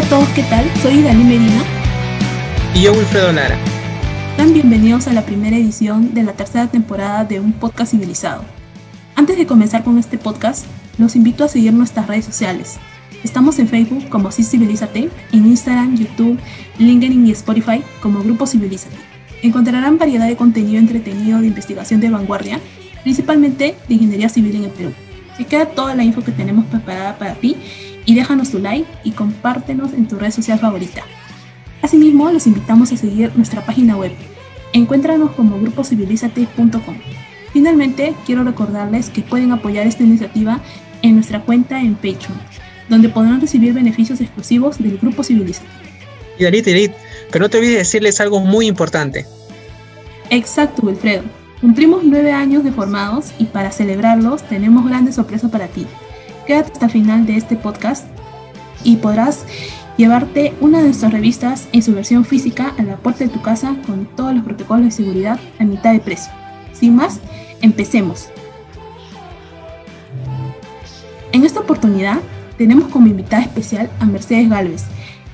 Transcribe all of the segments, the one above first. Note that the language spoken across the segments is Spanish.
Hola a todos, ¿qué tal? Soy Dani Medina. Y yo, Wilfredo Lara. Sean bienvenidos a la primera edición de la tercera temporada de Un Podcast Civilizado. Antes de comenzar con este podcast, los invito a seguir nuestras redes sociales. Estamos en Facebook como Sí Civilízate, en Instagram, YouTube, LinkedIn y Spotify como Grupo Civilízate. Encontrarán variedad de contenido entretenido de investigación de vanguardia, principalmente de ingeniería civil en el Perú. Se queda toda la info que tenemos preparada para ti y déjanos tu like y compártenos en tu red social favorita. Asimismo, los invitamos a seguir nuestra página web. Encuéntranos como gruposivilizate.com. Finalmente, quiero recordarles que pueden apoyar esta iniciativa en nuestra cuenta en Patreon, donde podrán recibir beneficios exclusivos del Grupo Civilizate. Y pero no te olvides decirles algo muy importante. Exacto, Wilfredo. Cumplimos nueve años de formados y para celebrarlos tenemos grandes sorpresas para ti. Quédate hasta el final de este podcast y podrás llevarte una de nuestras revistas en su versión física a la puerta de tu casa con todos los protocolos de seguridad a mitad de precio. Sin más, empecemos. En esta oportunidad tenemos como invitada especial a Mercedes Galvez,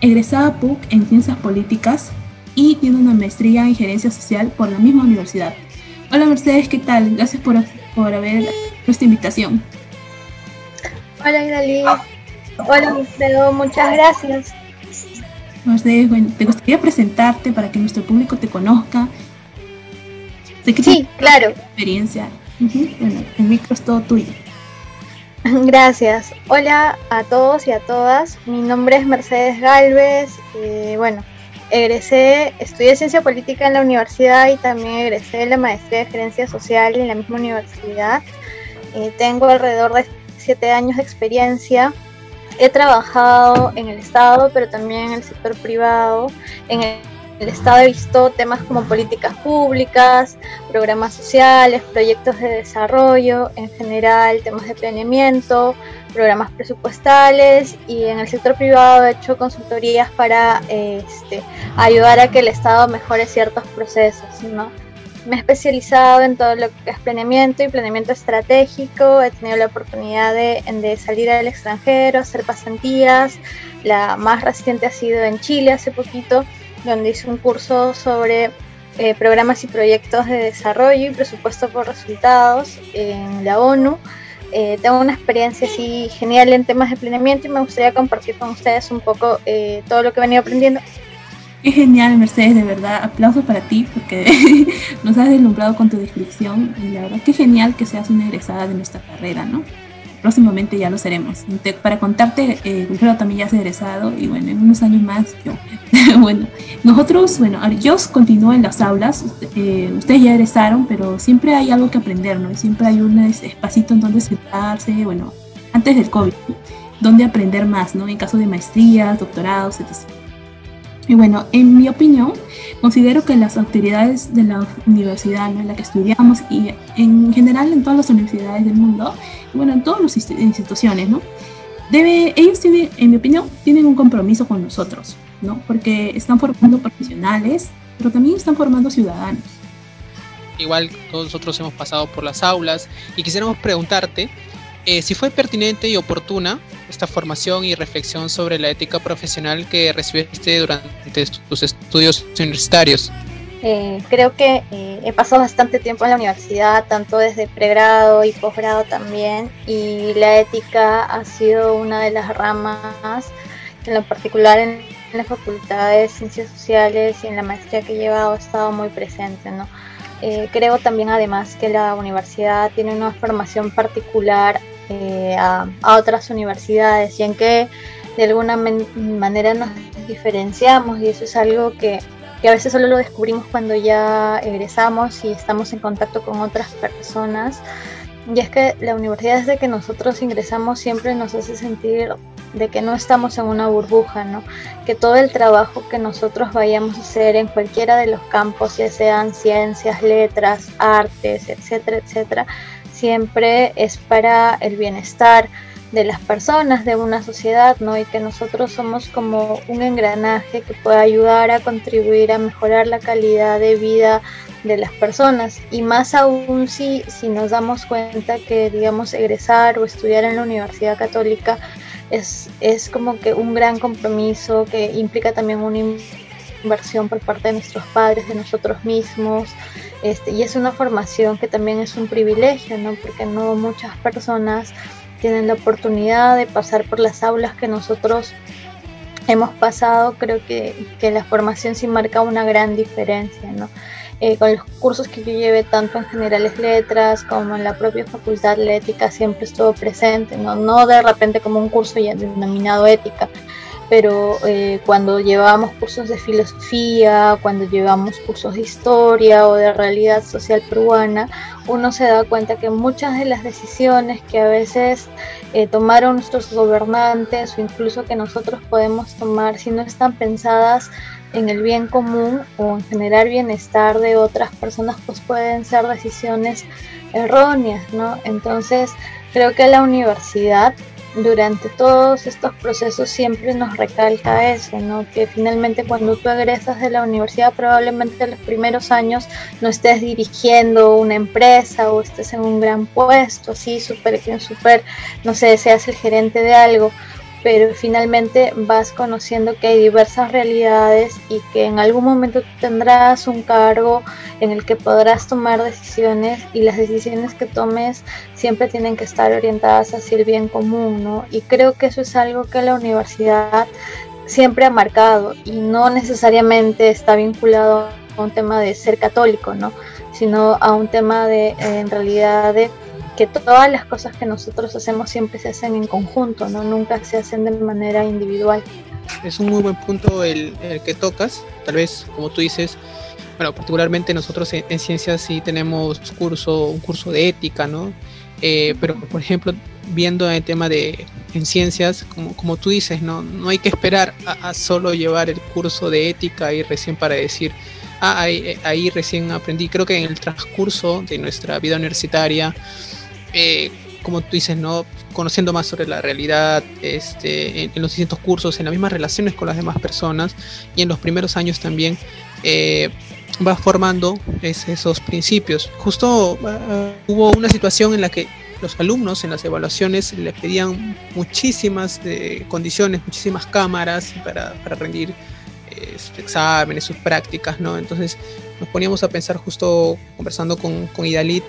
egresada PUC en Ciencias Políticas y tiene una maestría en Gerencia Social por la misma universidad. Hola Mercedes, ¿qué tal? Gracias por, por haber nuestra invitación. Hola Idalí. Hola Wilfredo, muchas gracias. Mercedes, bueno, ¿te gustaría presentarte para que nuestro público te conozca? sí, claro. Experiencia. Bueno, el micro es todo tuyo. Gracias. Hola a todos y a todas. Mi nombre es Mercedes Galvez. Eh, bueno, egresé, estudié ciencia política en la universidad y también egresé la maestría de gerencia social en la misma universidad. Eh, tengo alrededor de siete años de experiencia. He trabajado en el Estado, pero también en el sector privado. En el Estado he visto temas como políticas públicas, programas sociales, proyectos de desarrollo, en general temas de planeamiento, programas presupuestales y en el sector privado he hecho consultorías para este, ayudar a que el Estado mejore ciertos procesos. ¿no? Me he especializado en todo lo que es planeamiento y planeamiento estratégico, he tenido la oportunidad de, salir al extranjero, hacer pasantías, la más reciente ha sido en Chile hace poquito donde hice un curso sobre eh, programas y proyectos de desarrollo y presupuesto por resultados en la ONU. Eh, tengo una experiencia así genial en temas de planeamiento y me gustaría compartir con ustedes un poco eh, todo lo que he venido aprendiendo. Qué genial, Mercedes, de verdad. Aplausos para ti porque nos has deslumbrado con tu descripción y la verdad qué genial que seas una egresada de nuestra carrera, ¿no? próximamente ya lo seremos. para contarte, eh, también ya se ha egresado y bueno, en unos años más yo. bueno, nosotros, bueno, yo continúo en las aulas, eh, ustedes ya egresaron, pero siempre hay algo que aprender, ¿no? Siempre hay un espacito en donde sentarse, bueno, antes del COVID, donde aprender más, ¿no? En caso de maestrías, doctorados, etc. Y bueno, en mi opinión, considero que las autoridades de la universidad en la que estudiamos y en general en todas las universidades del mundo, bueno, en todas las instituciones, ¿no? Debe, ellos tienen, en mi opinión, tienen un compromiso con nosotros, ¿no? Porque están formando profesionales, pero también están formando ciudadanos. Igual todos nosotros hemos pasado por las aulas y quisiéramos preguntarte eh, si fue pertinente y oportuna esta formación y reflexión sobre la ética profesional que recibiste durante tus estudios universitarios. Eh, creo que eh, he pasado bastante tiempo en la universidad, tanto desde pregrado y posgrado también, y la ética ha sido una de las ramas, en lo particular en, la Facultad de Ciencias Sociales y en la maestría que he llevado, ha estado muy presente. ¿no? creo también además que la universidad tiene una formación particular eh, a, otras universidades y en que de alguna manera nos diferenciamos y eso es algo que, que, a veces solo lo descubrimos cuando ya egresamos y estamos en contacto con otras personas. Y es que la universidad desde que nosotros ingresamos siempre nos hace sentir de que no estamos en una burbuja, ¿no? Que todo el trabajo que nosotros vayamos a hacer en cualquiera de los campos, ya sean ciencias, letras, artes, etcétera, etcétera, siempre es para el bienestar de las personas, de una sociedad, ¿no? Y que nosotros somos como un engranaje que puede ayudar a contribuir a mejorar la calidad de vida de las personas. Y más aún si, si nos damos cuenta que, digamos, egresar o estudiar en la Universidad Católica es, es como que un gran compromiso que implica también una inversión por parte de nuestros padres, de nosotros mismos, este, y es una formación que también es un privilegio, ¿no? Porque no muchas personas tienen la oportunidad de pasar por las aulas que nosotros hemos pasado, creo que, que la formación sí marca una gran diferencia, ¿no? Eh, con los cursos que yo llevé tanto en generales letras como en la propia facultad de ética siempre estuvo presente, no, no de repente como un curso ya denominado ética, pero eh, cuando llevábamos cursos de filosofía, cuando llevamos cursos de historia o de realidad social peruana, uno se da cuenta que muchas de las decisiones que a veces eh, tomaron nuestros gobernantes o incluso que nosotros podemos tomar, si no están pensadas en el bien común o en generar bienestar de otras personas, pues pueden ser decisiones erróneas, ¿no? Entonces, creo que la universidad durante todos estos procesos siempre nos recalca eso, ¿no? Que finalmente cuando tú egresas de la universidad probablemente en los primeros años no estés dirigiendo una empresa o estés en un gran puesto, así súper, súper, no sé, seas el gerente de algo, pero finalmente vas conociendo que hay diversas realidades y que en algún momento tendrás un cargo en el que podrás tomar decisiones y las decisiones que tomes siempre tienen que estar orientadas hacia el bien común, ¿no? Y creo que eso es algo que la universidad siempre ha marcado y no necesariamente está vinculado a un tema de ser católico, ¿no? Sino a un tema de, en realidad, de que todas las cosas que nosotros hacemos siempre se hacen en conjunto, ¿no? Nunca se hacen de manera individual. Es un muy buen punto el, que tocas, tal vez como tú dices, bueno, particularmente nosotros en, ciencias sí tenemos curso, un curso de ética, ¿no? Eh, pero por ejemplo, viendo el tema de en ciencias, como, como tú dices, no, no hay que esperar a, solo llevar el curso de ética y recién para decir, ah, ahí, ahí recién aprendí. Creo que en el transcurso de nuestra vida universitaria, eh, como tú dices, ¿no? conociendo más sobre la realidad este, en, los distintos cursos, en las mismas relaciones con las demás personas y en los primeros años también eh, formando esos principios. Justo uh, hubo una situación en la que los alumnos en las evaluaciones le pedían muchísimas eh, condiciones, muchísimas cámaras para, para rendir sus exámenes, sus prácticas, ¿no? Entonces nos poníamos a pensar justo conversando con, con Idalit,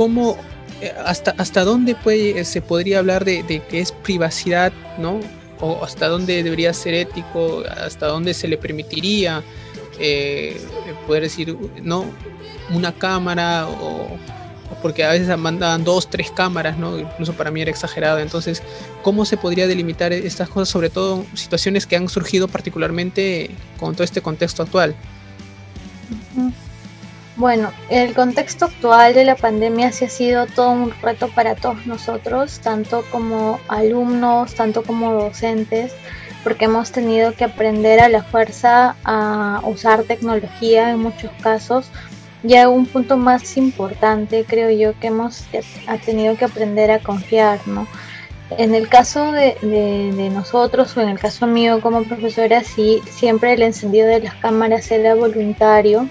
cómo, eh, hasta, hasta dónde puede, se podría hablar de, que es privacidad, ¿no? O hasta dónde debería ser ético, hasta dónde se le permitiría eh, poder decir, no, una cámara o, porque a veces mandaban dos, tres cámaras, ¿no? Incluso para mí era exagerado. Entonces, ¿cómo se podría delimitar estas cosas, sobre todo situaciones que han surgido particularmente con todo este contexto actual? Bueno, el contexto actual de la pandemia sí ha sido todo un reto para todos nosotros, tanto como alumnos, tanto como docentes, porque hemos tenido que aprender a la fuerza a usar tecnología en muchos casos. Y un punto más importante, creo yo, que hemos tenido que aprender a confiar, ¿no? En el caso de, de, nosotros o en el caso mío como profesora, sí, siempre el encendido de las cámaras era voluntario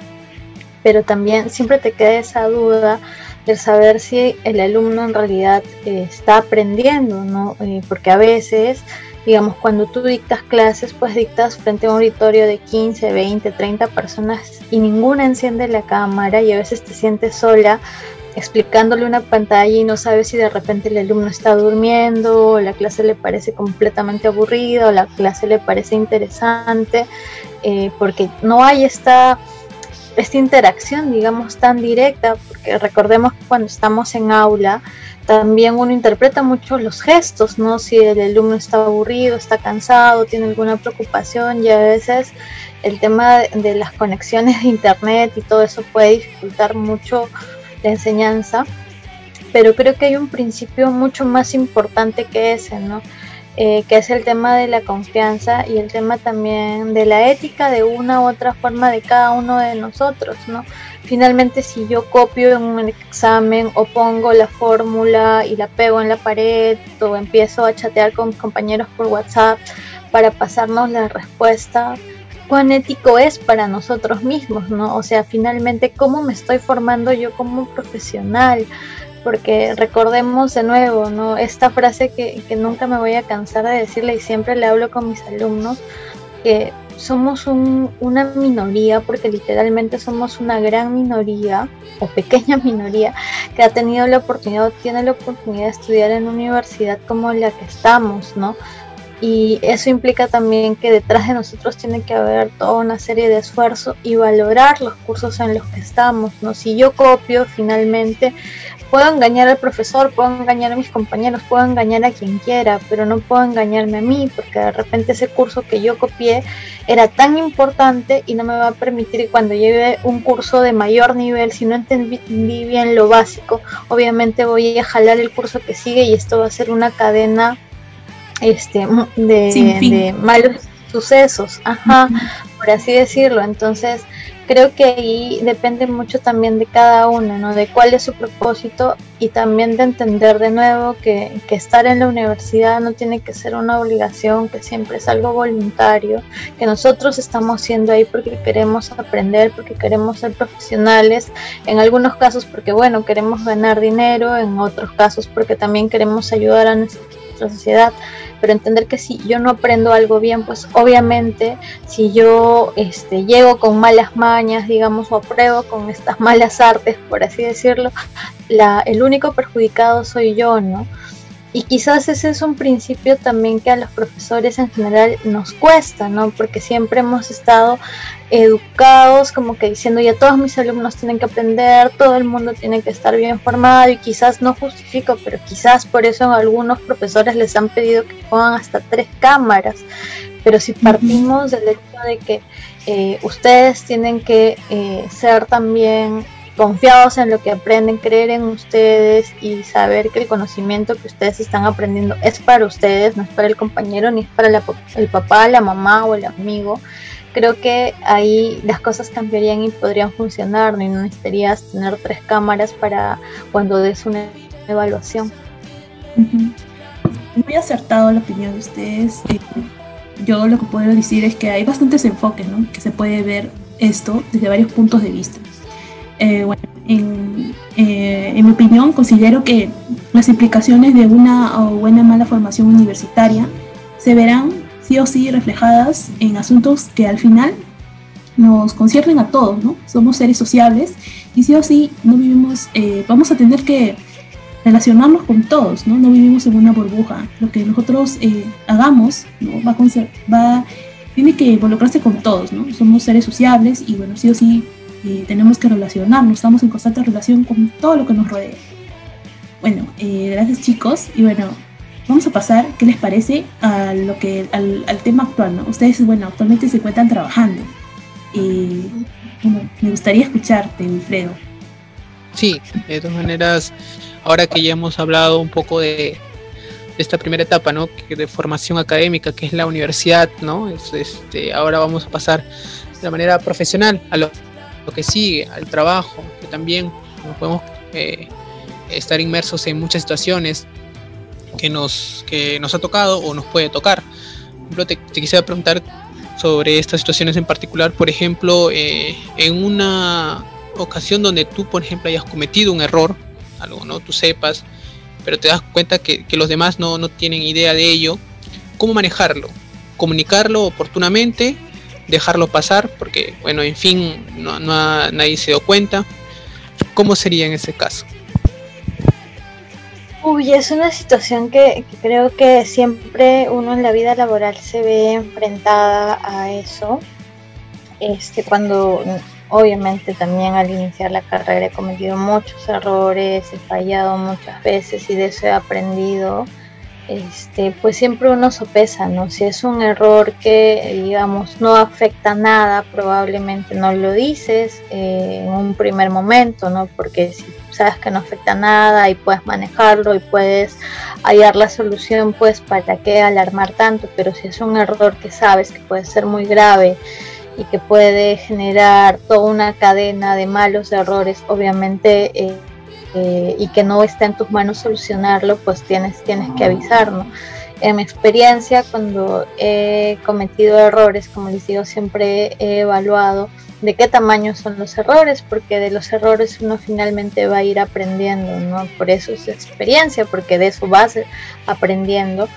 pero también siempre te queda esa duda de saber si el alumno en realidad eh, está aprendiendo, ¿no? Eh, porque a veces, digamos, cuando tú dictas clases, pues dictas frente a un auditorio de 15, 20, 30 personas y ninguna enciende la cámara y a veces te sientes sola explicándole una pantalla y no sabes si de repente el alumno está durmiendo, o la clase le parece completamente aburrida, o la clase le parece interesante, eh, porque no hay esta esta interacción, digamos, tan directa, porque recordemos que cuando estamos en aula, también uno interpreta mucho los gestos, ¿no? Si el alumno está aburrido, está cansado, tiene alguna preocupación y a veces el tema de las conexiones de internet y todo eso puede dificultar mucho la enseñanza, pero creo que hay un principio mucho más importante que ese, ¿no? Eh, que es el tema de la confianza y el tema también de la ética de una u otra forma de cada uno de nosotros, ¿no? Finalmente, si yo copio en un examen o pongo la fórmula y la pego en la pared o empiezo a chatear con mis compañeros por WhatsApp para pasarnos la respuesta, cuán ético es para nosotros mismos, ¿no? O sea, finalmente, ¿cómo me estoy formando yo como profesional? Porque recordemos de nuevo, ¿no? Esta frase que, que nunca me voy a cansar de decirle y siempre le hablo con mis alumnos, que somos una minoría, porque literalmente somos una gran minoría o pequeña minoría que ha tenido la oportunidad, tiene la oportunidad de estudiar en una universidad como la que estamos, ¿no? y eso implica también que detrás de nosotros tiene que haber toda una serie de esfuerzos y valorar los cursos en los que estamos, ¿no? Si yo copio finalmente, puedo engañar al profesor, puedo engañar a mis compañeros, puedo engañar a quien quiera, pero no puedo engañarme a mí, porque de repente ese curso que yo copié era tan importante y no me va a permitir cuando lleve un curso de mayor nivel, si no entendí bien lo básico, obviamente voy a jalar el curso que sigue y esto va a ser una cadena este, de, malos sucesos, ajá, por así decirlo. Entonces, creo que ahí depende mucho también de cada uno, ¿no? De cuál es su propósito y también de entender de nuevo que, que, estar en la universidad no tiene que ser una obligación, que siempre es algo voluntario, que nosotros estamos siendo ahí porque queremos aprender, porque queremos ser profesionales, en algunos casos porque, bueno, queremos ganar dinero, en otros casos porque también queremos ayudar a nuestra sociedad pero entender que si yo no aprendo algo bien, pues obviamente si yo este, llego con malas mañas, digamos, o apruebo con estas malas artes, por así decirlo, la, el único perjudicado soy yo, ¿no? Y quizás ese es un principio también que a los profesores en general nos cuesta, ¿no? Porque siempre hemos estado educados como que diciendo ya todos mis alumnos tienen que aprender, todo el mundo tiene que estar bien formado y quizás no justifico, pero quizás por eso algunos profesores les han pedido que pongan hasta tres cámaras. Pero si partimos del hecho de que eh, ustedes tienen que eh, ser también confiados en lo que aprenden, creer en ustedes y saber que el conocimiento que ustedes están aprendiendo es para ustedes, no es para el compañero, ni es para el papá, la mamá o el amigo. Creo que ahí las cosas cambiarían y podrían funcionar, ¿no? y no necesitarías tener tres cámaras para cuando des una evaluación. Muy acertado la opinión de ustedes. Eh, yo lo que puedo decir es que hay bastantes enfoques, ¿no? que se puede ver esto desde varios puntos de vista. Eh, bueno, eh, en, mi opinión, considero que las implicaciones de una o buena mala formación universitaria se verán sí o sí reflejadas en asuntos que al final nos conciernen a todos, ¿no? Somos seres sociables y sí o sí no vivimos, eh, vamos a tener que relacionarnos con todos, ¿no? No vivimos en una burbuja. Lo que nosotros hagamos ¿no? va, va tiene que involucrarse con todos, ¿no? Somos seres sociables y bueno, sí o sí tenemos que relacionarnos, estamos en constante relación con todo lo que nos rodea. Bueno, eh, gracias chicos y bueno, vamos a pasar, ¿qué les parece a lo que, al, tema actual? ¿no? Ustedes, bueno, actualmente se encuentran trabajando. y me gustaría escucharte, Wilfredo. Sí, de todas maneras, ahora que ya hemos hablado un poco de, esta primera etapa, ¿no? De formación académica, que es la universidad, ¿no? este, ahora vamos a pasar de manera profesional a lo que sigue, al trabajo, que también podemos eh, estar inmersos en muchas situaciones que nos, que nos ha tocado o nos puede tocar. Por ejemplo, te, quisiera preguntar sobre estas situaciones en particular, por ejemplo, eh, en una ocasión donde tú, por ejemplo, hayas cometido un error, algo, ¿no? Tú sepas, pero te das cuenta que, los demás no, no tienen idea de ello, ¿cómo manejarlo? Comunicarlo oportunamente dejarlo pasar, porque, bueno, en fin, no, nadie se dio cuenta. ¿Cómo sería en ese caso? Uy, es una situación que, creo que siempre uno en la vida laboral se ve enfrentada a eso. Este, cuando obviamente también al iniciar la carrera he cometido muchos errores, he fallado muchas veces y de eso he aprendido este, pues siempre uno sopesa, ¿no? Si es un error que, digamos, no afecta nada, probablemente no lo dices eh, en un primer momento, ¿no? Porque si sabes que no afecta nada y puedes manejarlo y puedes hallar la solución, pues para qué alarmar tanto, pero si es un error que sabes que puede ser muy grave y que puede generar toda una cadena de malos errores, obviamente... Eh, eh, y que no está en tus manos solucionarlo, pues tienes, tienes que avisarnos. En mi experiencia, cuando he cometido errores, como les digo, siempre he evaluado de qué tamaño son los errores, porque de los errores uno finalmente va a ir aprendiendo, ¿no? Por eso es experiencia, porque de eso vas aprendiendo.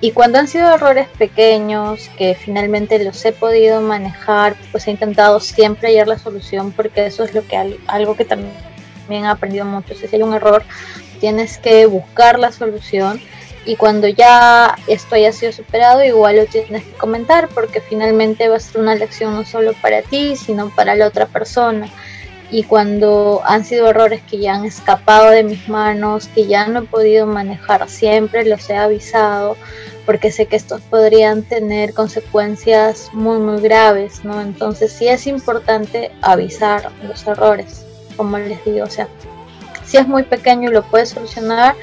Y cuando han sido errores pequeños, que finalmente los he podido manejar, pues he intentado siempre hallar la solución, porque eso es lo que algo que también he aprendido mucho. Si hay un error, tienes que buscar la solución. Y cuando ya esto haya sido superado igual lo tienes que comentar porque finalmente va a ser una lección no solo para ti sino para la otra persona. Y cuando han sido errores que ya han escapado de mis manos que ya no he podido manejar siempre los he avisado porque sé que estos podrían tener consecuencias muy muy graves no entonces sí es importante avisar los errores como les digo o sea si es muy pequeño y lo puedes solucionar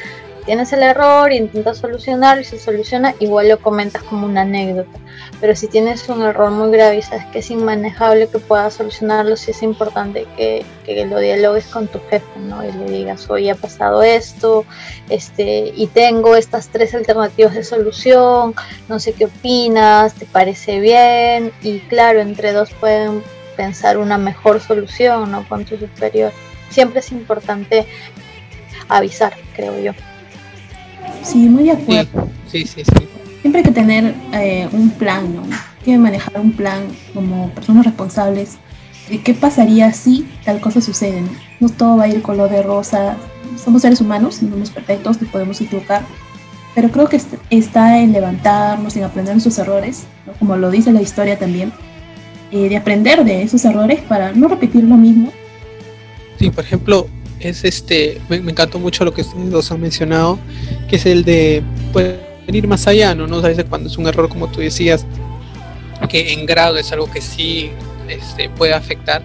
tienes el error, intentas solucionar y se soluciona, igual lo comentas como una anécdota. Pero si tienes un error muy grave y sabes que es inmanejable que puedas solucionarlo, sí es importante que, lo dialogues con tu jefe, ¿no? Y le digas, hoy ha pasado esto, este, y tengo estas tres alternativas de solución, no sé qué opinas, te parece bien, y claro, entre dos pueden pensar una mejor solución, ¿no? Con tu superior. Siempre es importante avisar, creo yo. Sí, muy de acuerdo. Sí, sí, sí. Siempre hay que tener eh, un plan, ¿no? Hay que manejar un plan como personas responsables de qué pasaría si tal cosa sucede. ¿no? no todo va a ir color de rosa. Somos seres humanos, no somos perfectos, nos podemos equivocar. Pero creo que está en levantarnos, en aprender nuestros errores, como lo dice la historia también, eh, de aprender de esos errores para no repetir lo mismo. Sí, por ejemplo, es este, me, encantó mucho lo que ustedes dos han mencionado, que es el de pues, ir más allá, ¿no? ¿no? sabes cuando es un error, como tú decías, que en grado es algo que sí este, puede afectar,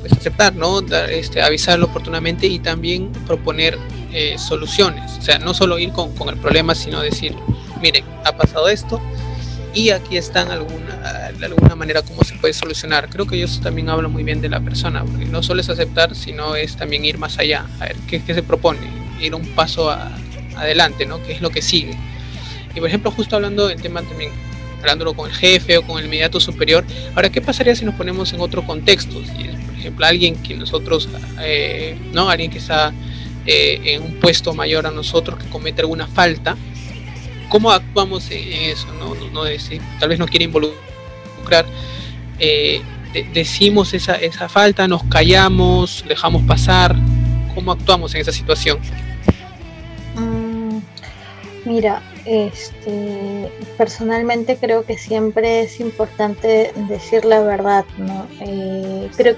pues aceptar, ¿no? este, avisarlo oportunamente y también proponer eh, soluciones. O sea, no solo ir con, con el problema, sino decir, miren, ha pasado esto, y aquí están alguna, de alguna manera cómo se puede solucionar. Creo que eso también habla muy bien de la persona, porque no solo es aceptar, sino es también ir más allá, a ver qué, qué se propone, ir un paso adelante, ¿no? ¿Qué es lo que sigue? Y por ejemplo, justo hablando del tema también, hablándolo con el jefe o con el inmediato superior, ahora, ¿qué pasaría si nos ponemos en otro contexto? Si por ejemplo, alguien que nosotros, eh, ¿no? Alguien que está eh, en un puesto mayor a nosotros, que comete alguna falta, cómo actuamos en eso, no, no, decir, tal vez no quiere involucrar, eh, decimos esa, esa falta, nos callamos, dejamos pasar, cómo actuamos en esa situación. Mm, mira, este, personalmente creo que siempre es importante decir la verdad, ¿no? Eh, creo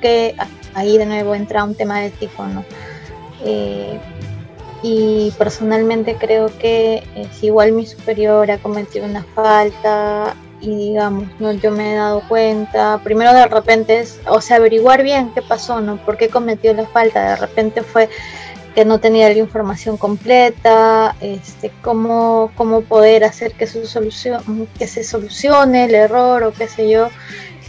que ahí de nuevo entra un tema ético, ¿no? Eh, y personalmente creo que eh, si igual mi superior ha cometido una falta y digamos, no yo me he dado cuenta, primero de repente es, o sea, averiguar bien qué pasó, ¿no? ¿Por qué cometió la falta? De repente fue que no tenía la información completa, este, cómo, cómo poder hacer que, su solución, que se solucione el error o qué sé yo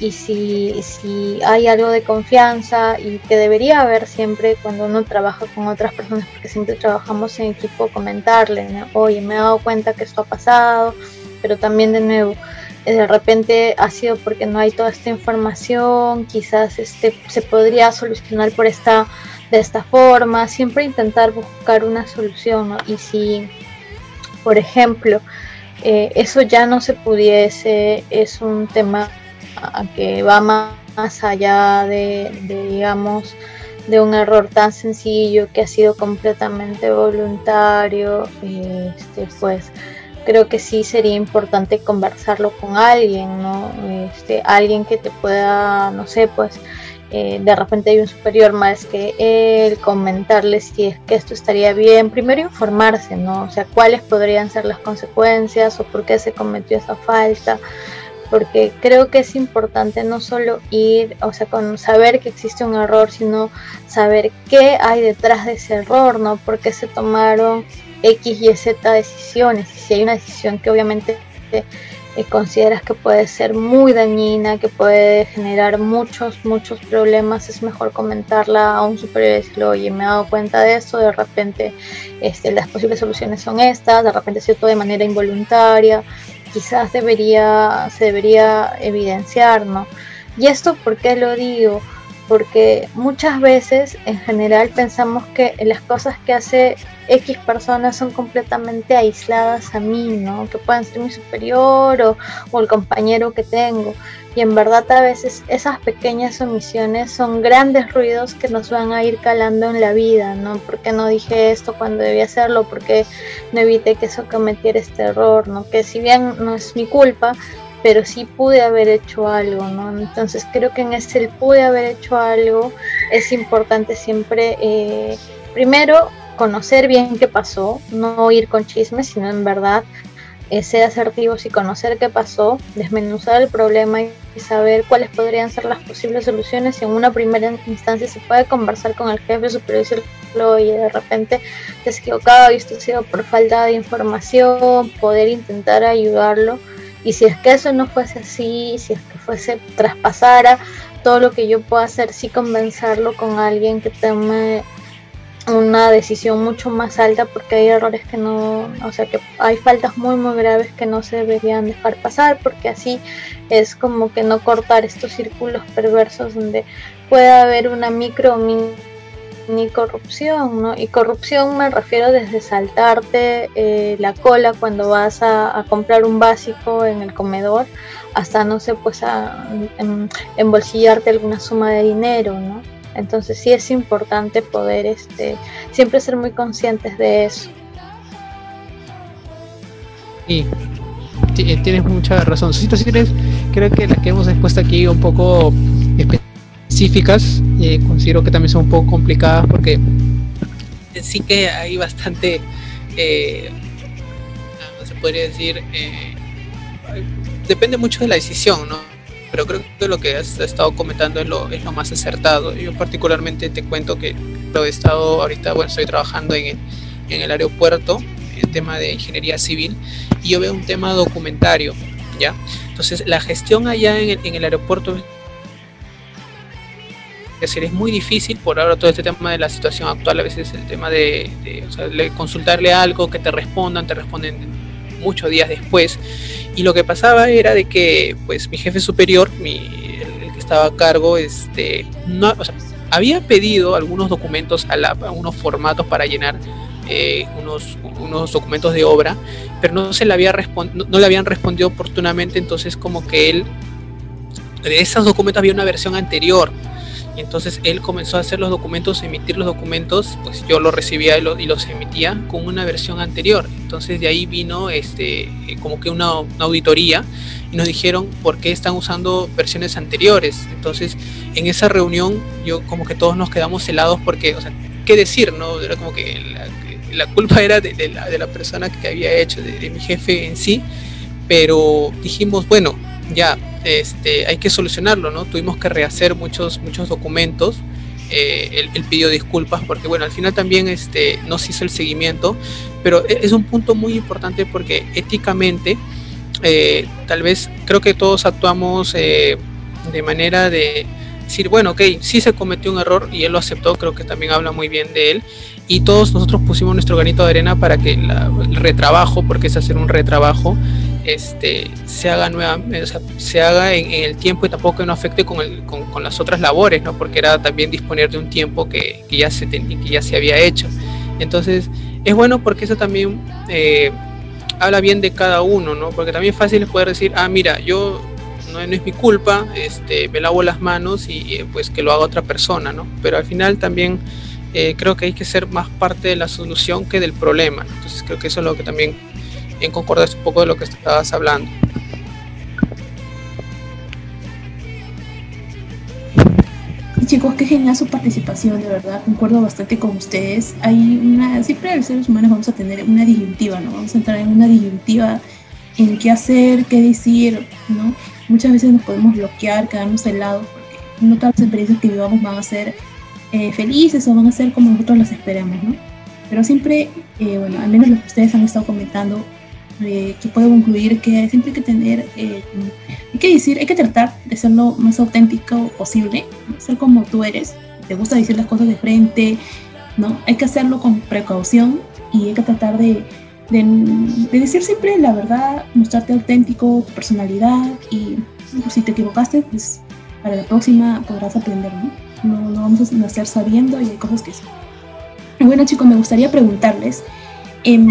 y si, si hay algo de confianza y que debería haber siempre cuando uno trabaja con otras personas, porque siempre trabajamos en equipo, comentarle, oye, me he dado cuenta que esto ha pasado, pero también de nuevo, eh, de repente ha sido porque no hay toda esta información, quizás este, se podría solucionar por esta, de esta forma, siempre intentar buscar una solución, y si, por ejemplo, eh, eso ya no se pudiese, es un tema que va más allá de, digamos, de un error tan sencillo que ha sido completamente voluntario, este, pues creo que sí sería importante conversarlo con alguien, ¿no? Este, alguien que te pueda, no sé, pues eh, de repente hay un superior más que él, comentarle si es que esto estaría bien, primero informarse, ¿no? O sea, cuáles podrían ser las consecuencias o por qué se cometió esa falta porque creo que es importante no solo ir, o sea, con saber que existe un error, sino saber qué hay detrás de ese error, ¿no? Por qué se tomaron X y Z decisiones. Y si hay una decisión que obviamente eh, consideras que puede ser muy dañina, que puede generar muchos, muchos problemas, es mejor comentarla a un superior y decirle, oye, me he dado cuenta de esto, de repente este, las posibles soluciones son estas, de repente es todo de manera involuntaria, quizás debería, se debería evidenciar, ¿no? ¿Y esto por qué lo digo? Porque muchas veces en general pensamos que las cosas que hace X personas son completamente aisladas a mí, ¿no? Que pueden ser mi superior o, o el compañero que tengo. Y en verdad a veces esas pequeñas omisiones son grandes ruidos que nos van a ir calando en la vida, ¿no? porque no dije esto cuando debía hacerlo? porque no evité que eso cometiera este error? ¿no? Que si bien no es mi culpa, pero sí pude haber hecho algo, ¿no? Entonces creo que en ese pude haber hecho algo es importante siempre, eh, primero, conocer bien qué pasó, no ir con chismes, sino en verdad eh, ser asertivos y conocer qué pasó, desmenuzar el problema y saber cuáles podrían ser las posibles soluciones. En una primera instancia se puede conversar con el jefe superior y de repente te has equivocado y esto ha sido por falta de información, poder intentar ayudarlo. Y si es que eso no fuese así, si es que fuese traspasara todo lo que yo pueda hacer, sí convencerlo con alguien que tome una decisión mucho más alta porque hay errores que no, o sea que hay faltas muy muy graves que no se deberían dejar pasar porque así es como que no cortar estos círculos perversos donde puede haber una micro mini corrupción, ¿no? Y corrupción me refiero desde saltarte eh, la cola cuando vas a, comprar un básico en el comedor hasta, no sé, pues a embolsillarte alguna suma de dinero, ¿no? Entonces sí es importante poder este, siempre ser muy conscientes de eso. Sí, eh, tienes mucha razón. Situaciones creo que las que hemos expuesto aquí un poco eh, considero que también son un poco complicadas porque sí que hay bastante, eh, se podría decir, eh, depende mucho de la decisión, ¿no? pero creo que lo que has estado comentando es lo, es lo más acertado. Yo particularmente te cuento que lo he estado ahorita, bueno, estoy trabajando en, en el aeropuerto, en tema de ingeniería civil, y yo veo un tema documentario, ¿ya? Entonces, la gestión allá en el, en el aeropuerto decir, es muy difícil por ahora todo este tema de la situación actual, a veces el tema de, de o sea, consultarle algo, que te respondan, te responden muchos días después. Y lo que pasaba era de que, pues, mi jefe superior, mi, el, que estaba a cargo, este, no, había pedido algunos documentos a, la, unos formatos para llenar eh, unos, unos documentos de obra, pero no se le había no, no le habían respondido oportunamente, entonces como que él de esos documentos había una versión anterior y entonces él comenzó a hacer los documentos, emitir los documentos, pues yo los recibía y, los emitía con una versión anterior. Entonces de ahí vino este, eh, como que una, auditoría y nos dijeron por qué están usando versiones anteriores. Entonces en esa reunión yo como que todos nos quedamos helados porque, o sea, ¿qué decir? no Era como que la, culpa era de, la, de, la, persona que había hecho, de mi jefe en sí, pero dijimos, bueno, ya, este, hay que solucionarlo, ¿no? Tuvimos que rehacer muchos, muchos documentos. Eh, él, pidió disculpas porque, bueno, al final también este, no se hizo el seguimiento, pero e, es un punto muy importante porque éticamente, eh, tal vez creo que todos actuamos eh, de manera de decir, bueno, ok, sí se cometió un error y él lo aceptó, creo que también habla muy bien de él, y todos nosotros pusimos nuestro granito de arena para que el retrabajo, porque es hacer un retrabajo, este, se haga nuevamente, se haga en, el tiempo y tampoco no afecte con, el, con, las otras labores, ¿no? porque era también disponer de un tiempo que, que ya, se que ya se había hecho. Entonces, es bueno porque eso también eh, habla bien de cada uno, ¿no? porque también es fácil poder decir, ah, mira, yo no, es mi culpa, este, me lavo las manos y pues que lo haga otra persona, ¿no? pero al final también... Eh, creo que hay que ser más parte de la solución que del problema. Entonces creo que eso es lo que también en un poco de lo que estabas hablando. chicos, qué genial su participación, de verdad, concuerdo bastante con ustedes. Hay una, siempre los seres humanos vamos a tener una disyuntiva, ¿no? Vamos a entrar en una disyuntiva en qué hacer, qué decir, ¿no? Muchas veces nos podemos bloquear, quedarnos helados, porque no todas las experiencias que vivamos van a ser eh, felices o van a ser como nosotros las esperemos, ¿no? Pero siempre, eh, bueno, al menos lo que ustedes han estado comentando, eh, que puedo concluir que siempre hay que tener, eh, hay que decir, hay que tratar de ser lo más auténtico posible, ser como tú eres, te gusta decir las cosas de frente, ¿no? Hay que hacerlo con precaución y hay que tratar de, de, decir siempre la verdad, mostrarte auténtico, tu personalidad y si te equivocaste, pues para la próxima podrás aprender, ¿no? No, no vamos a nacer sabiendo y hay cosas que sí. Bueno chicos, me gustaría preguntarles, en,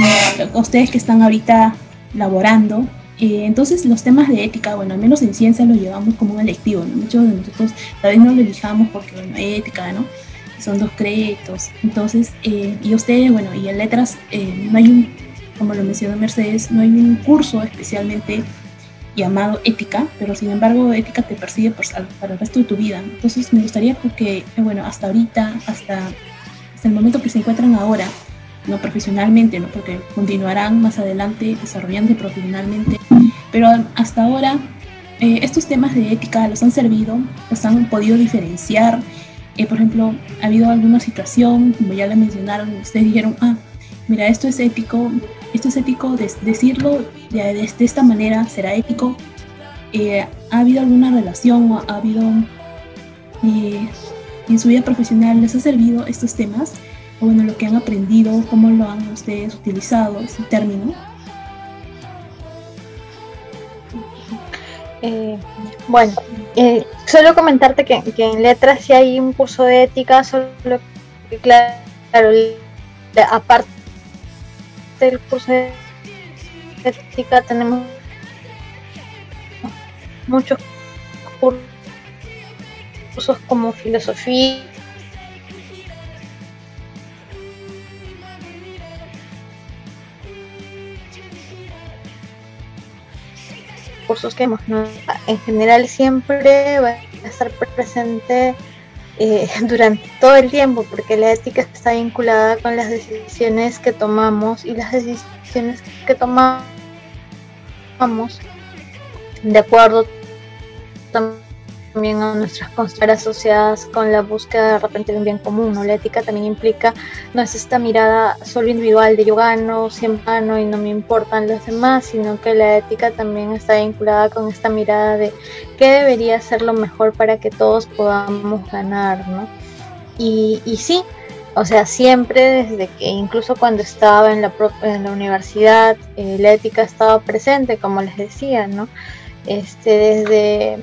ustedes que están ahorita laborando, eh, entonces los temas de ética, bueno, al menos en ciencia los llevamos como un electivo, ¿no? Muchos de nosotros tal vez no lo elijamos porque, bueno, ética, ¿no? Son dos créditos. Entonces, eh, y ustedes, bueno, y en letras eh, no hay un, como lo mencionó Mercedes, no hay un curso especialmente llamado ética, pero sin embargo ética te persigue por, para el resto de tu vida. Entonces me gustaría que, bueno, hasta ahorita, hasta, hasta el momento que se encuentran ahora, no profesionalmente, ¿no? porque continuarán más adelante desarrollándose profesionalmente, pero hasta ahora eh, estos temas de ética los han servido, los han podido diferenciar. Eh, por ejemplo, ha habido alguna situación, como ya le mencionaron, ustedes dijeron, ah, mira, esto es ético, esto es ético, decirlo de, esta manera será ético. Eh, ¿Ha habido alguna relación o ha habido en su vida profesional les ha servido estos temas? Bueno, lo que han aprendido, cómo lo han ustedes utilizado, ese término. Eh, bueno, eh, solo comentarte que, en letras sí hay un curso de ética, solo que claro, aparte del curso de ética tenemos muchos cursos como filosofía que hemos, en general siempre va a estar presente eh, durante todo el tiempo, porque la ética está vinculada con las decisiones que tomamos y las decisiones que tomamos de acuerdo también también a nuestras constancias asociadas con la búsqueda de repente de un bien común. La ética también implica, no es esta mirada solo individual de yo gano, siempre gano y no me importan los demás, sino que la ética también está vinculada con esta mirada de qué debería ser lo mejor para que todos podamos ganar. ¿no? Y, y sí, o sea, siempre desde que incluso cuando estaba en la, en la universidad, eh, la ética estaba presente, como les decía, ¿no? Este, desde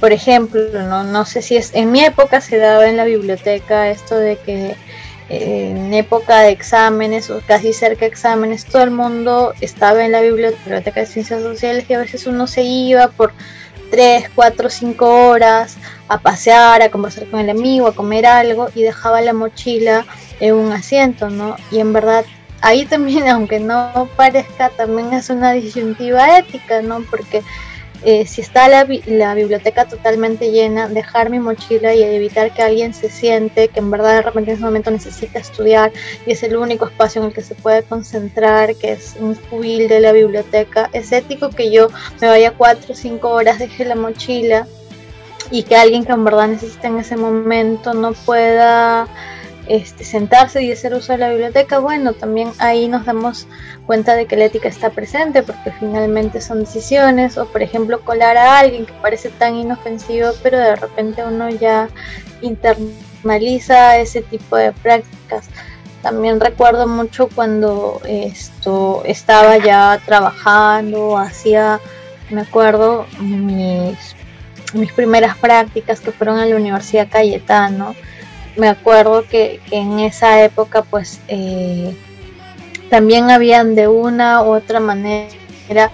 por ejemplo, no, no sé si es, en mi época se daba en la biblioteca esto de que en época de exámenes o casi cerca de exámenes, todo el mundo estaba en la biblioteca de ciencias sociales y a veces uno se iba por 3, 4, 5 horas a pasear, a conversar con el amigo, a comer algo y dejaba la mochila en un asiento, ¿no? Y en verdad ahí también, aunque no parezca, también es una disyuntiva ética, ¿no? Porque eh, si está la, biblioteca totalmente llena, dejar mi mochila y evitar que alguien se siente que en verdad de repente en ese momento necesita estudiar y es el único espacio en el que se puede concentrar, que es un cubil de la biblioteca. Es ético que yo me vaya cuatro o cinco horas, deje la mochila y que alguien que en verdad necesita en ese momento no pueda este, sentarse y hacer uso de la biblioteca, bueno, también ahí nos damos cuenta de que la ética está presente porque finalmente son decisiones o por ejemplo colar a alguien que parece tan inofensivo pero de repente uno ya internaliza ese tipo de prácticas. También recuerdo mucho cuando esto estaba ya trabajando, hacía, me acuerdo, mis, mis primeras prácticas que fueron en la Universidad Cayetano me acuerdo que, en esa época pues eh, también habían de una u otra manera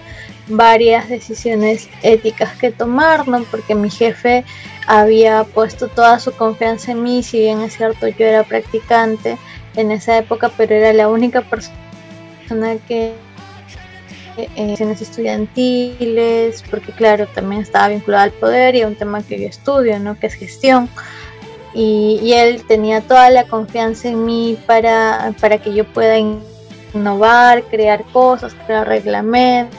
varias decisiones éticas que tomar, ¿no? Porque mi jefe había puesto toda su confianza en mí, si bien es cierto yo era practicante en esa época, pero era la única persona que en eh, estudiantiles, porque claro, también estaba vinculada al poder y a un tema que yo estudio, ¿no? Que es gestión y, él tenía toda la confianza en mí para, para que yo pueda innovar, crear cosas, crear reglamentos.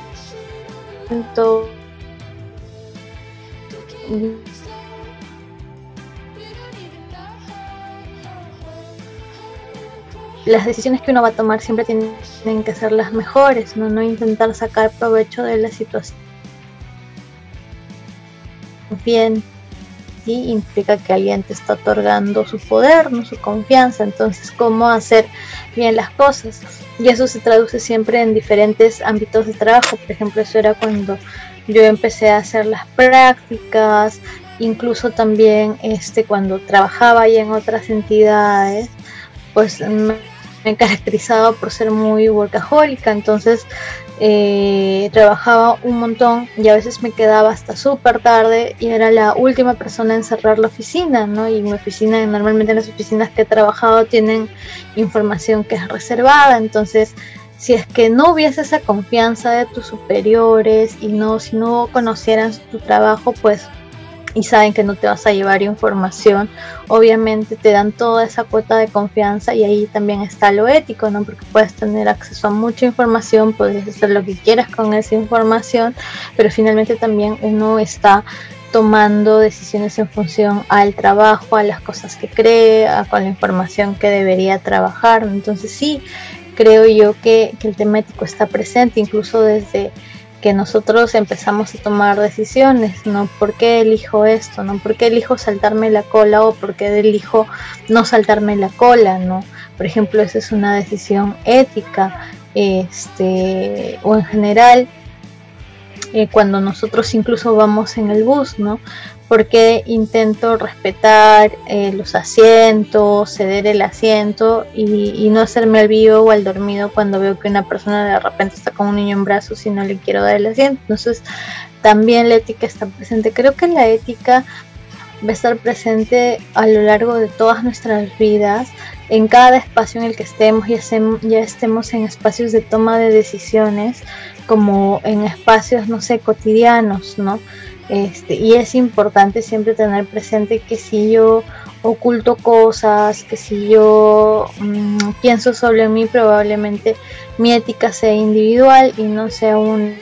Las decisiones que uno va a tomar siempre tienen, que ser las mejores, ¿no? no intentar sacar provecho de la situación. Bien implica que alguien te está otorgando su poder, ¿no? su confianza, entonces cómo hacer bien las cosas. Y eso se traduce siempre en diferentes ámbitos de trabajo, por ejemplo, eso era cuando yo empecé a hacer las prácticas, incluso también este, cuando trabajaba ahí en otras entidades, pues me, me caracterizaba por ser muy workahólica, entonces eh, trabajaba un montón y a veces me quedaba hasta súper tarde y era la última persona en cerrar la oficina, ¿no? Y mi oficina, normalmente en las oficinas que he trabajado tienen información que es reservada, entonces si es que no hubiese esa confianza de tus superiores y no, si no conocieran tu trabajo, pues y saben que no te vas a llevar información, obviamente te dan toda esa cuota de confianza y ahí también está lo ético, ¿no? Porque puedes tener acceso a mucha información, puedes hacer lo que quieras con esa información, pero finalmente también uno está tomando decisiones en función al trabajo, a las cosas que cree, a con la información que debería trabajar. Entonces sí, creo yo que, que el tema ético está presente, incluso desde que nosotros empezamos a tomar decisiones, ¿no? ¿Por qué elijo esto? ¿No? ¿Por qué elijo saltarme la cola o por qué elijo no saltarme la cola? ¿No? Por ejemplo, esa es una decisión ética, este, o en general, eh, cuando nosotros incluso vamos en el bus, ¿no? Porque intento respetar eh, los asientos, ceder el asiento y, no hacerme al vivo o al dormido cuando veo que una persona de repente está con un niño en brazos y no le quiero dar el asiento. Entonces también la ética está presente. Creo que la ética va a estar presente a lo largo de todas nuestras vidas, en cada espacio en el que estemos, ya, ya estemos en espacios de toma de decisiones, como en espacios, no sé, cotidianos, ¿no? Este, y es importante siempre tener presente que si yo oculto cosas, que si yo mm, pienso sobre mí, probablemente mi ética sea individual y no sea una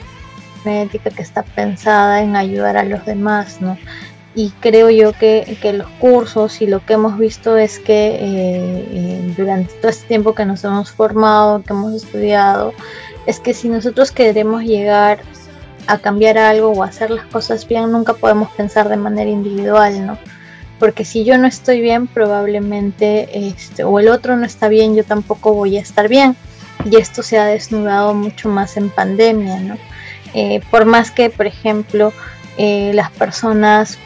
ética que está pensada en ayudar a los demás, ¿no? Y creo yo que, los cursos y lo que hemos visto es que eh, eh, durante todo este tiempo que nos hemos formado, que hemos estudiado, es que si nosotros queremos llegar a cambiar algo o hacer las cosas bien, nunca podemos pensar de manera individual, ¿no? Porque si yo no estoy bien, probablemente este, o el otro no está bien, yo tampoco voy a estar bien. Y esto se ha desnudado mucho más en pandemia, ¿no? Eh, por más que, por ejemplo, eh, las personas,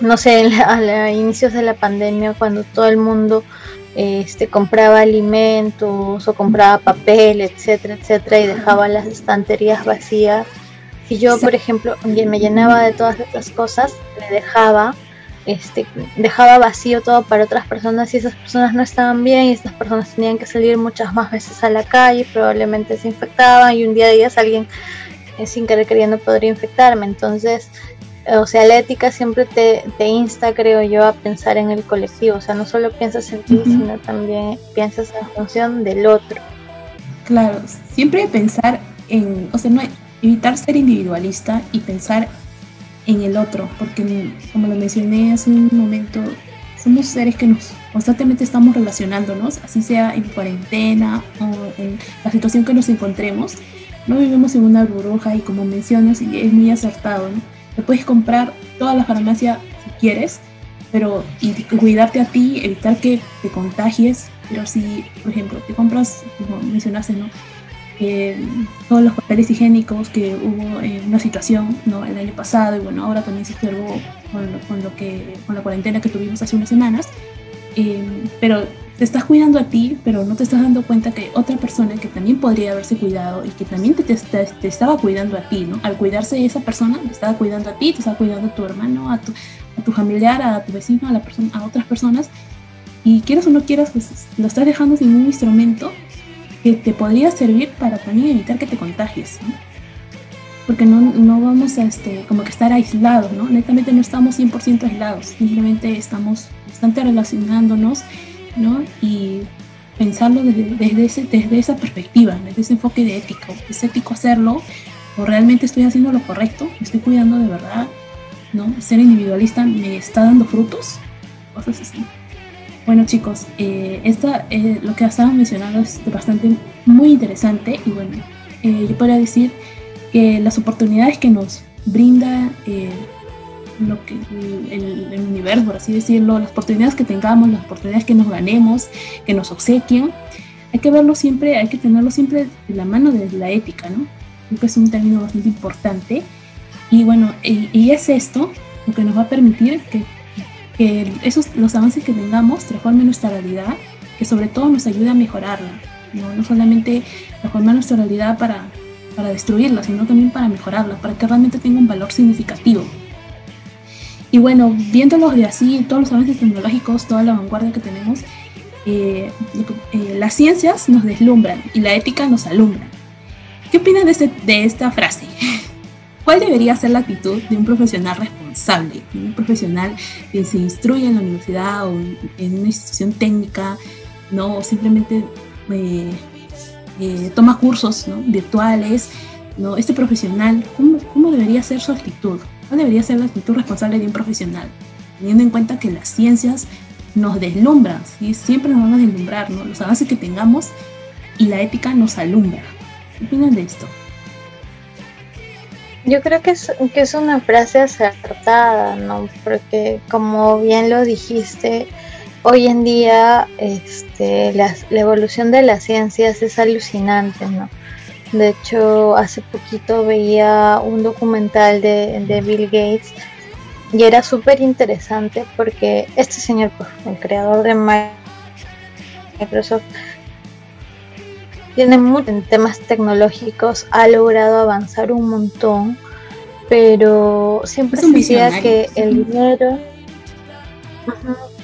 no sé, a, inicios de la pandemia, cuando todo el mundo este, compraba alimentos o compraba papel, etcétera, etcétera, y dejaba las estanterías vacías, si yo, por ejemplo, me llenaba de todas estas cosas, le dejaba, este, dejaba vacío todo para otras personas y esas personas no estaban bien y estas personas tenían que salir muchas más veces a la calle, probablemente se infectaban y un día de días alguien eh, sin querer queriendo podría infectarme. Entonces, o sea, la ética siempre te, te, insta, creo yo, a pensar en el colectivo. O sea, no solo piensas en ti, sino también piensas en función del otro. Claro, siempre pensar en, o sea, no hay, evitar ser individualista y pensar en el otro, porque como lo mencioné hace un momento, somos seres que nos constantemente estamos relacionándonos, así sea en cuarentena o en la situación que nos encontremos. No vivimos en una burbuja y como mencionas, es muy acertado, te puedes comprar toda la farmacia si quieres, pero y cuidarte a ti, evitar que te contagies, pero si, por ejemplo, te compras, como mencionaste, ¿no? Todos los papeles higiénicos que hubo en una situación ¿no? el año pasado y bueno, ahora también se observó con, lo, que, con la cuarentena que tuvimos hace unas semanas. Eh, pero te estás cuidando a ti, pero no te estás dando cuenta que otra persona que también podría haberse cuidado y que también te, te, te estaba cuidando a ti, ¿no? Al cuidarse esa persona, te estaba cuidando a ti, te estaba cuidando a tu hermano, a tu, a tu familiar, a tu vecino, a, la persona, a otras personas. Y quieras o no quieras, pues lo estás dejando sin un instrumento que te podría servir para también evitar que te contagies. Porque no, no, vamos a este, como que estar aislados, ¿no? Netamente no estamos 100% aislados, simplemente estamos bastante relacionándonos, ¿no? Y pensarlo desde, desde, ese, desde esa perspectiva, desde ese enfoque de ética. ¿Es ético hacerlo? ¿O realmente estoy haciendo lo correcto? ¿Me estoy cuidando de verdad? ¿No? ¿Ser individualista me está dando frutos? Cosas así. Bueno chicos, eh, eh, lo que estaban mencionando es bastante muy interesante y bueno, eh, yo podría decir que las oportunidades que nos brinda eh, lo que, el, universo, por así decirlo, las oportunidades que tengamos, las oportunidades que nos ganemos, que nos obsequien, hay que verlo siempre, hay que tenerlo siempre de la mano de la ética, ¿no? Creo que es un término bastante importante. Y bueno, y, y es esto lo que nos va a permitir que, que esos, los avances que tengamos transformen nuestra realidad, que sobre todo nos ayude a mejorarla, no, no solamente transformar nuestra realidad para, para destruirla, sino también para mejorarla, para que realmente tenga un valor significativo. Y bueno, viéndolos de así, todos los avances tecnológicos, toda la vanguardia que tenemos, eh, eh, las ciencias nos deslumbran y la ética nos alumbra. ¿Qué opinas de, este, de esta frase? ¿Cuál debería ser la actitud de un profesional responsable, un profesional que se instruye en la universidad o en una institución técnica, no simplemente eh, eh, toma cursos virtuales? ¿no? Este profesional, ¿cómo, ¿cómo debería ser su actitud? ¿Cuál debería ser la actitud responsable de un profesional? Teniendo en cuenta que las ciencias nos deslumbran, ¿sí? siempre nos van a deslumbrar, ¿no? los avances que tengamos y la ética nos alumbra. ¿Qué opinan de esto? Yo creo que es, que es una frase acertada, ¿no? Porque como bien lo dijiste, hoy en día este, la, evolución de las ciencias es alucinante, ¿no? De hecho, hace poquito veía un documental de, de Bill Gates y era súper interesante porque este señor, pues, el creador de Microsoft, tiene mucho en temas tecnológicos, ha logrado avanzar un montón, pero siempre se decía que el dinero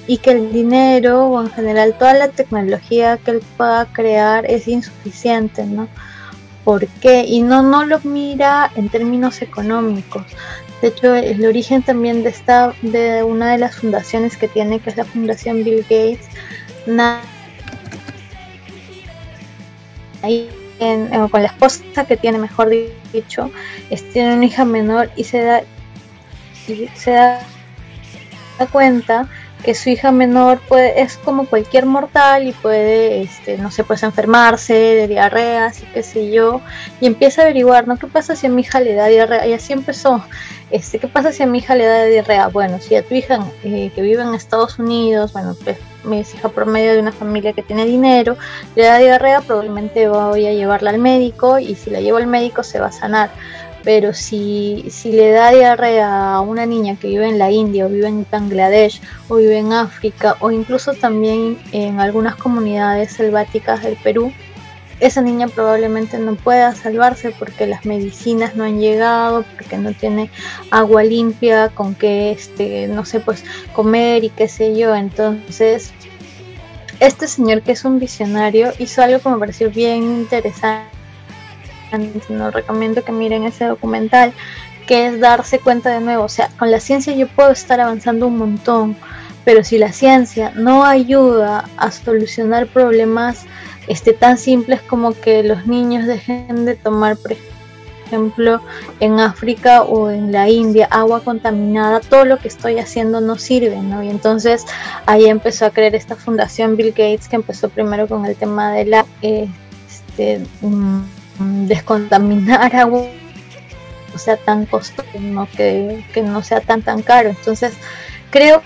y que el dinero o en general toda la tecnología que él pueda crear es insuficiente, ¿no? ¿Por qué? Y no, no lo mira en términos económicos, de hecho, el origen también de esta, de una de las fundaciones que tiene, que es la Fundación Bill Gates, ahí con la esposa que tiene, mejor dicho, tiene una hija menor y se da, y se da cuenta que su hija menor puede, es como cualquier mortal y puede, este, no sé, pues enfermarse de diarreas y qué sé yo, y empieza a averiguar, ¿no? ¿Qué pasa si a mi hija le da diarrea? Y así empezó. Este, ¿Qué pasa si a mi hija le da diarrea? Bueno, si a tu hija eh, que vive en Estados Unidos, bueno, pues mi hija por medio de una familia que tiene dinero, le da diarrea, probablemente voy a llevarla al médico y si la llevo al médico se va a sanar. Pero si, si le da diarrea a una niña que vive en la India o vive en Bangladesh o vive en África o incluso también en algunas comunidades selváticas del Perú, esa niña probablemente no pueda salvarse porque las medicinas no han llegado, porque no tiene agua limpia con que este, no sé, pues comer y qué sé yo. Entonces, este señor que es un visionario hizo algo que me pareció bien interesante no recomiendo que miren ese documental, que es darse cuenta de nuevo, o sea, con la ciencia yo puedo estar avanzando un montón, pero si la ciencia no ayuda a solucionar problemas este, tan simples como que los niños dejen de tomar, por ejemplo, en África o en la India, agua contaminada, todo lo que estoy haciendo no sirve, ¿no? Y entonces ahí empezó a crear esta fundación Bill Gates que empezó primero con el tema de la... Este, mm, descontaminar agua no sea tan costoso, que, no sea tan tan caro. Entonces, creo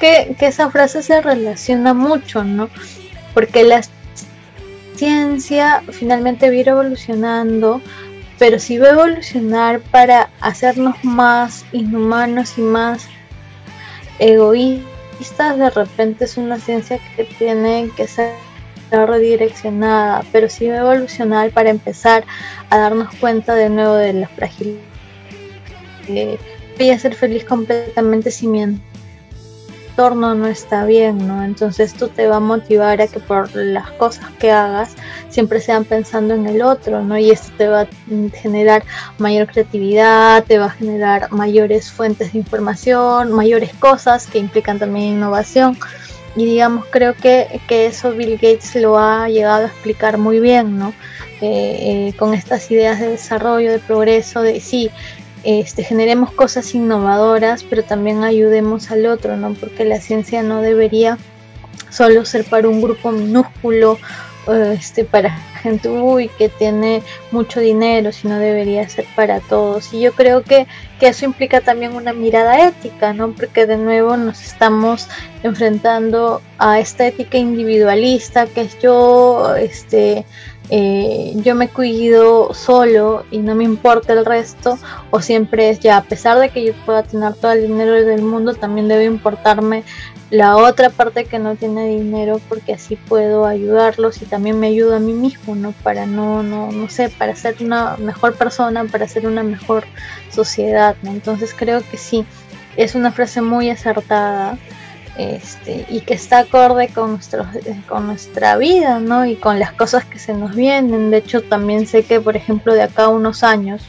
que, esa frase se relaciona mucho, ¿no? Porque la ciencia finalmente va a evolucionando, pero si va a evolucionar para hacernos más inhumanos y más egoístas, de repente es una ciencia que tiene que ser redireccionada, pero sí evolucionar para empezar a darnos cuenta de nuevo de la fragilidad. voy a ser feliz completamente si mi entorno no está bien, ¿no? Entonces esto te va a motivar a que por las cosas que hagas siempre sean pensando en el otro, ¿no? Y esto te va a generar mayor creatividad, te va a generar mayores fuentes de información, mayores cosas que implican también innovación y digamos creo que, eso Bill Gates lo ha llegado a explicar muy bien, ¿no? Eh, eh, con estas ideas de desarrollo, de progreso, de sí, este, generemos cosas innovadoras, pero también ayudemos al otro, ¿no? Porque la ciencia no debería solo ser para un grupo minúsculo este, para gente uy, que tiene mucho dinero, sino debería ser para todos. Y yo creo que, que eso implica también una mirada ética, ¿no? Porque de nuevo nos estamos enfrentando a esta ética individualista, que es yo, este, eh, yo me cuido solo y no me importa el resto, o siempre es ya, a pesar de que yo pueda tener todo el dinero del mundo, también debe importarme la otra parte que no tiene dinero porque así puedo ayudarlos y también me ayudo a mí mismo, ¿no? Para no, no, no sé, para ser una mejor persona, para ser una mejor sociedad, ¿no? Entonces creo que sí, es una frase muy acertada este, y que está acorde con, nuestro, con nuestra vida, ¿no? Y con las cosas que se nos vienen. De hecho, también sé que, por ejemplo, de acá a unos años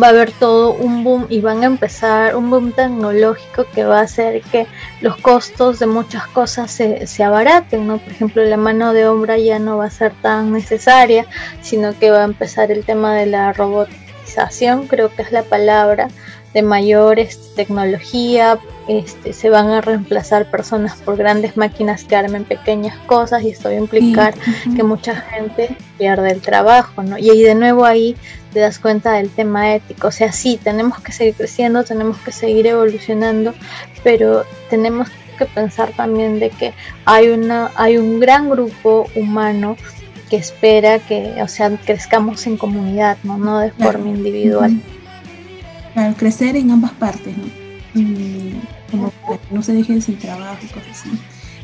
va a haber todo un boom y van a empezar un boom tecnológico que va a hacer que los costos de muchas cosas se, se abaraten, ¿no? Por ejemplo, la mano de obra ya no va a ser tan necesaria, sino que va a empezar el tema de la robotización, creo que es la palabra, de mayor tecnología, este, se van a reemplazar personas por grandes máquinas que armen pequeñas cosas y esto va a implicar que mucha gente pierde el trabajo, ¿no? Y ahí de nuevo ahí te das cuenta del tema ético, o sea, sí, tenemos que seguir creciendo, tenemos que seguir evolucionando, pero tenemos que pensar también de que hay una hay un gran grupo humano que espera que, o sea, crezcamos en comunidad, no, no de forma individual. Para crecer en ambas partes, ¿no? Como que no se dejen sin trabajo y cosas así.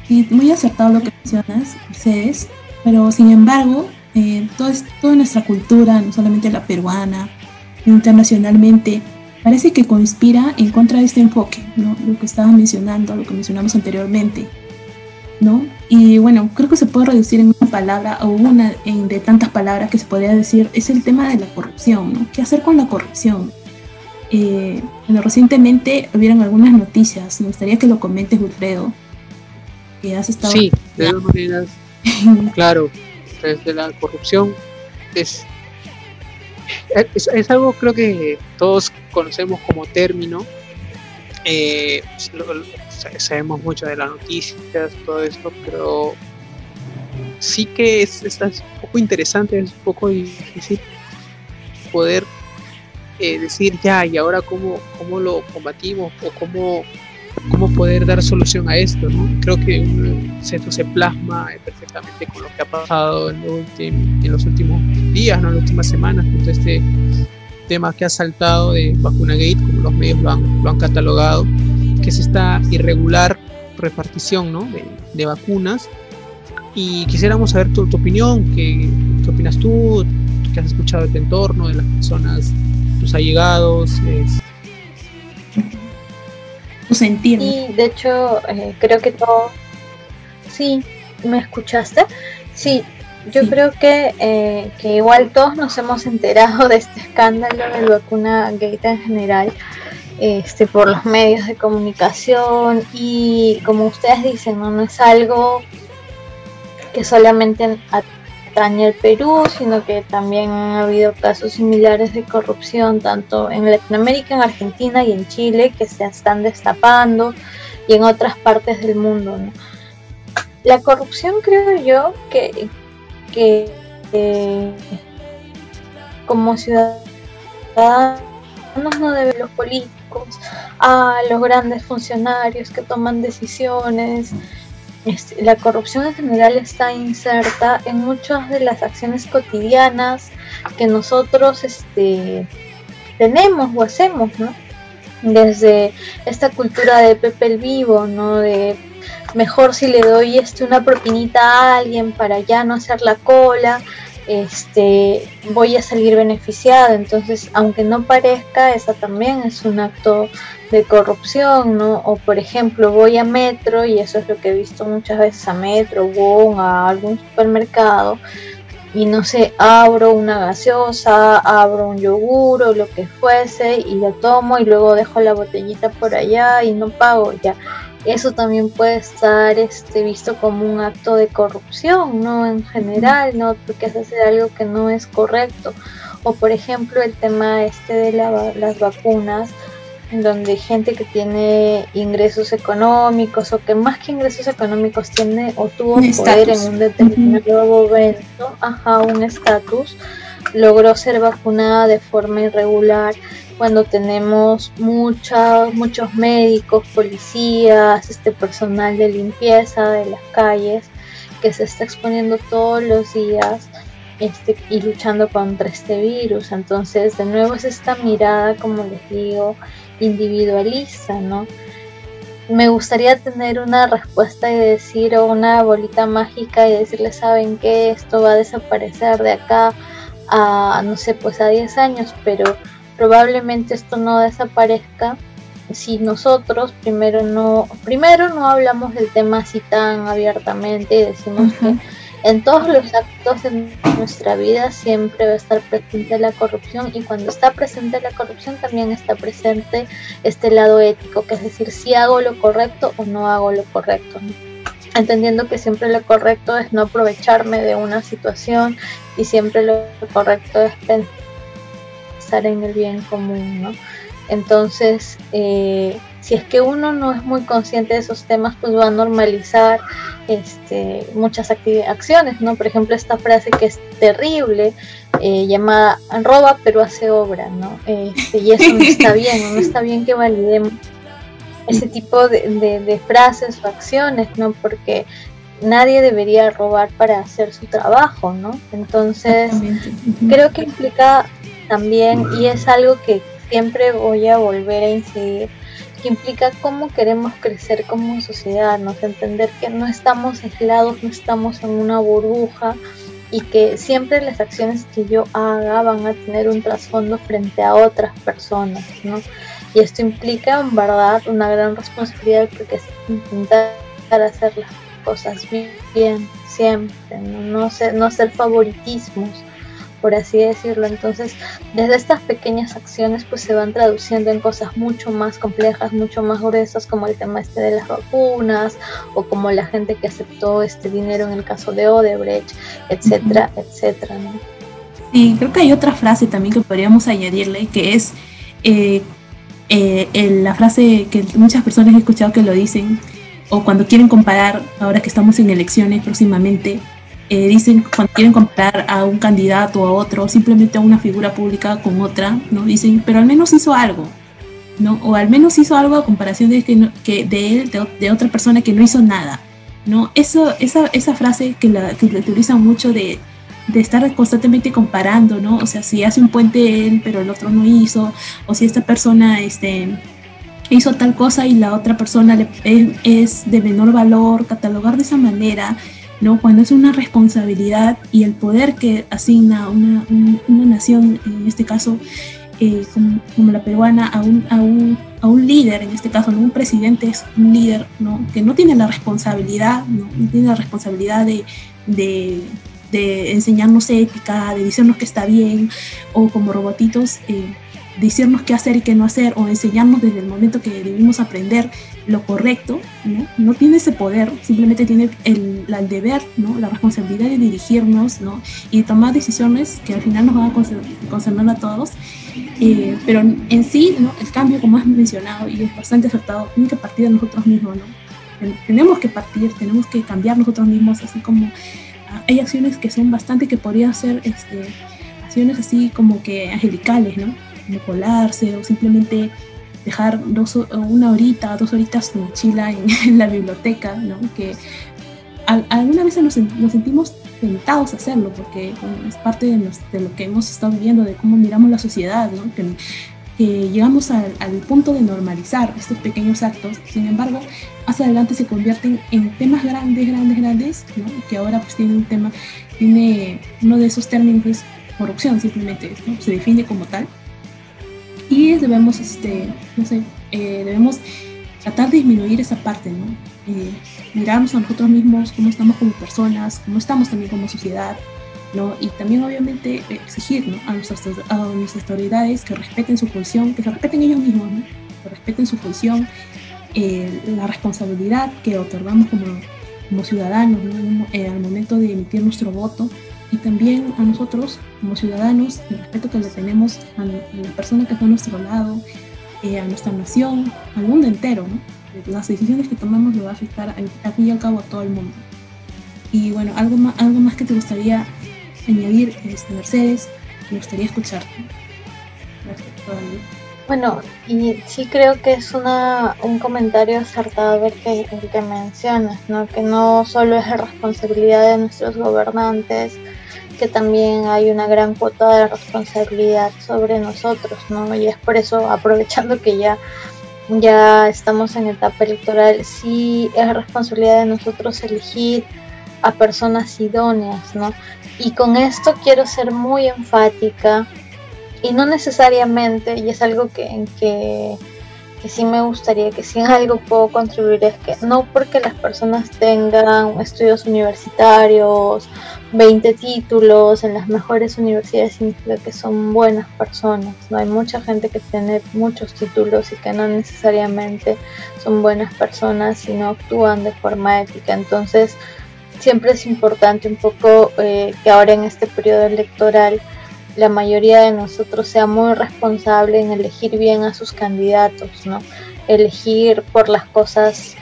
Y muy acertado lo que mencionas, Mercedes, pero sin embargo, eh, todo toda nuestra cultura, no solamente la peruana, internacionalmente, parece que conspira en contra de este enfoque, ¿no? Lo que estaba mencionando, lo que mencionamos anteriormente, ¿no? Y bueno, creo que se puede reducir en una palabra o una de tantas palabras que se podría decir, es el tema de la corrupción, ¿no? ¿Qué hacer con la corrupción? Eh, bueno, recientemente hubieron algunas noticias. Me gustaría que lo comentes, Wilfredo. Que has estado. Sí, de todas maneras. claro, desde la corrupción es, es, algo creo que todos conocemos como término. Eh, sabemos mucho de las noticias, todo esto, pero sí que es, es un poco interesante, es un poco difícil poder eh, decir ya y ahora cómo, cómo lo combatimos o cómo, cómo poder dar solución a esto. ¿no? Creo que esto se plasma perfectamente con lo que ha pasado en, en los últimos días, ¿no? en las últimas semanas, con este tema que ha saltado de Vacuna Gate, como los medios lo han, lo han catalogado, que es esta irregular repartición ¿no? de, de vacunas. Y quisiéramos saber tu, tu opinión, qué, qué opinas tú, qué has escuchado de tu entorno, de las personas tus allegados, es... tu sentir. Y de hecho, eh, creo que todo. Sí, ¿me escuchaste? Sí, yo creo que, eh, que igual todos nos hemos enterado de este escándalo de la vacuna gate en general. Este, por los medios de comunicación y como ustedes dicen, no, no es algo que solamente el Perú, sino que también ha habido casos similares de corrupción tanto en Latinoamérica, en Argentina y en Chile que se están destapando y en otras partes del mundo. La corrupción creo yo que, que como ciudadanos no debe los políticos, a los grandes funcionarios que toman decisiones, la corrupción en general está inserta en muchas de las acciones cotidianas que nosotros este, tenemos o hacemos, ¿no? Desde esta cultura de Pepe el Vivo, ¿no? De mejor si le doy este, una propinita a alguien para ya no hacer la cola, este, voy a salir beneficiada. Entonces, aunque no parezca, esa también es un acto de corrupción, ¿no? O por ejemplo, voy a Metro, y eso es lo que he visto muchas veces a Metro, o a algún supermercado, y no sé, abro una gaseosa, abro un yogur o lo que fuese, y lo tomo y luego dejo la botellita por allá y no pago, ya eso también puede estar este, visto como un acto de corrupción, ¿no? En general, ¿no? Porque es hacer algo que no es correcto. O por ejemplo el tema este de las vacunas, donde gente que tiene ingresos económicos o que más que ingresos económicos tiene o tuvo poder en un determinado momento, ajá, un estatus, logró ser vacunada de forma irregular cuando tenemos muchos, muchos médicos, policías, este personal de limpieza de las calles que se está exponiendo todos los días este, y luchando contra este virus. Entonces, de nuevo es esta mirada, como les digo, individualista, ¿no? Me gustaría tener una respuesta y decir o una bolita mágica y decirle, ¿saben qué? Esto va a desaparecer de acá a, no sé, pues a 10 años, pero probablemente esto no desaparezca si nosotros primero no primero no hablamos del tema así tan abiertamente y decimos que en todos los actos de nuestra vida siempre va a estar presente la corrupción y cuando está presente la corrupción también está presente este lado ético, que es decir, si hago lo correcto o no hago lo correcto. Entendiendo que siempre lo correcto es no aprovecharme de una situación y siempre lo correcto es pensar en el bien común, ¿no? Entonces, eh, si es que uno no es muy consciente de esos temas, pues va a normalizar este, muchas acciones, ¿no? Por ejemplo, esta frase que es terrible, eh, llamada roba pero hace obra, ¿no? Este, y eso no está bien, no está bien que validemos ese tipo de, frases o acciones, ¿no? Porque nadie debería robar para hacer su trabajo, ¿no? Entonces, creo que implica también, y es algo que siempre voy a volver a incidir, que implica cómo queremos crecer como sociedad, nos entender que no estamos aislados, no estamos en una burbuja y que siempre las acciones que yo haga van a tener un trasfondo frente a otras personas, ¿no? Y esto implica en verdad una gran responsabilidad porque es intentar hacer las cosas bien, siempre, no, no, ser, no hacer favoritismos, por así decirlo. Entonces, desde estas pequeñas acciones pues se van traduciendo en cosas mucho más complejas, mucho más gruesas, como el tema este de las vacunas o como la gente que aceptó este dinero en el caso de Odebrecht, etcétera, etcétera. ¿no? Sí, creo que hay otra frase también que podríamos añadirle, que es eh, eh, la frase que muchas personas he escuchado que lo dicen, o cuando quieren comparar, ahora que estamos en elecciones próximamente, eh, dicen cuando quieren comparar a un candidato a otro, simplemente a una figura pública con otra, ¿no? Dicen, pero al menos hizo algo, ¿no? O al menos hizo algo a comparación de, que, que de él, de, otra persona que no hizo nada, ¿no? Eso, esa, esa frase que la, que utilizan mucho de, de estar constantemente comparando, ¿no? O sea, si hace un puente él, pero el otro no hizo, o si esta persona, este hizo tal cosa y la otra persona le, es, es de menor valor, catalogar de esa manera, ¿no? Cuando es una responsabilidad y el poder que asigna una, una, nación, en este caso eh, como, la peruana, a un, a, un, a un líder, en este caso, ¿no? un presidente es un líder ¿no? que no tiene la responsabilidad, no, tiene la responsabilidad de, de, enseñarnos ética, de decirnos que está bien, o como robotitos. Eh, decirnos qué hacer y qué no hacer o enseñarnos desde el momento que debimos aprender lo correcto, ¿no? No tiene ese poder, simplemente tiene el, el, deber, ¿no? La responsabilidad de dirigirnos, ¿no? Y tomar decisiones que al final nos van a concernar a todos. Eh, pero en sí, ¿no? El cambio, como has mencionado, y es bastante acertado, tiene que partir de nosotros mismos, ¿no? Tenemos que partir, tenemos que cambiar nosotros mismos, así como ah, hay acciones que son bastante que podrían ser este, acciones así como que angelicales, ¿no? Como colarse o simplemente dejar dos, una horita, dos horitas en mochila en, la biblioteca, ¿no? Que alguna vez nos, nos, sentimos tentados a hacerlo, porque es parte de, de, lo que hemos estado viendo, de cómo miramos la sociedad, ¿no? Que, llegamos al, punto de normalizar estos pequeños actos, sin embargo, más adelante se convierten en temas grandes, grandes, grandes, ¿no? que ahora pues tiene un tema, tiene uno de esos términos corrupción simplemente, ¿no? se define como tal, y debemos, este, no sé, eh, debemos tratar de disminuir esa parte, ¿no? Eh, mirarnos a nosotros mismos, cómo estamos como personas, cómo estamos también como sociedad, ¿no? Y también obviamente exigir ¿no? a, nuestras, a nuestras autoridades que respeten su función, que se respeten ellos mismos, que respeten su función, eh, la responsabilidad que otorgamos como, como ciudadanos ¿no? al momento de emitir nuestro voto y también a nosotros como ciudadanos, el respeto que le tenemos a la persona que está a nuestro lado, eh, a nuestra nación, al mundo entero. ¿no? Las decisiones que tomamos lo va a afectar al fin y al cabo a todo el mundo. Y bueno, algo más, algo más que te gustaría añadir, este, Mercedes, me gustaría escucharte. Bueno, y sí creo que es una, un comentario acertado el que, el que mencionas, ¿no? que no solo es la responsabilidad de nuestros gobernantes, que también hay una gran cuota de responsabilidad sobre nosotros, ¿no? Y es por eso, aprovechando que ya, ya estamos en etapa electoral, sí es responsabilidad de nosotros elegir a personas idóneas, ¿no? Y con esto quiero ser muy enfática y no necesariamente, y es algo que, que, que sí me gustaría, que si en algo puedo contribuir, es que no porque las personas tengan estudios universitarios, 20 títulos en las mejores universidades significa que son buenas personas. ¿no? Hay mucha gente que tiene muchos títulos y que no necesariamente son buenas personas y no actúan de forma ética. Entonces, siempre es importante un poco eh, que ahora en este periodo electoral la mayoría de nosotros sea muy responsable en elegir bien a sus candidatos, ¿no? Elegir por las cosas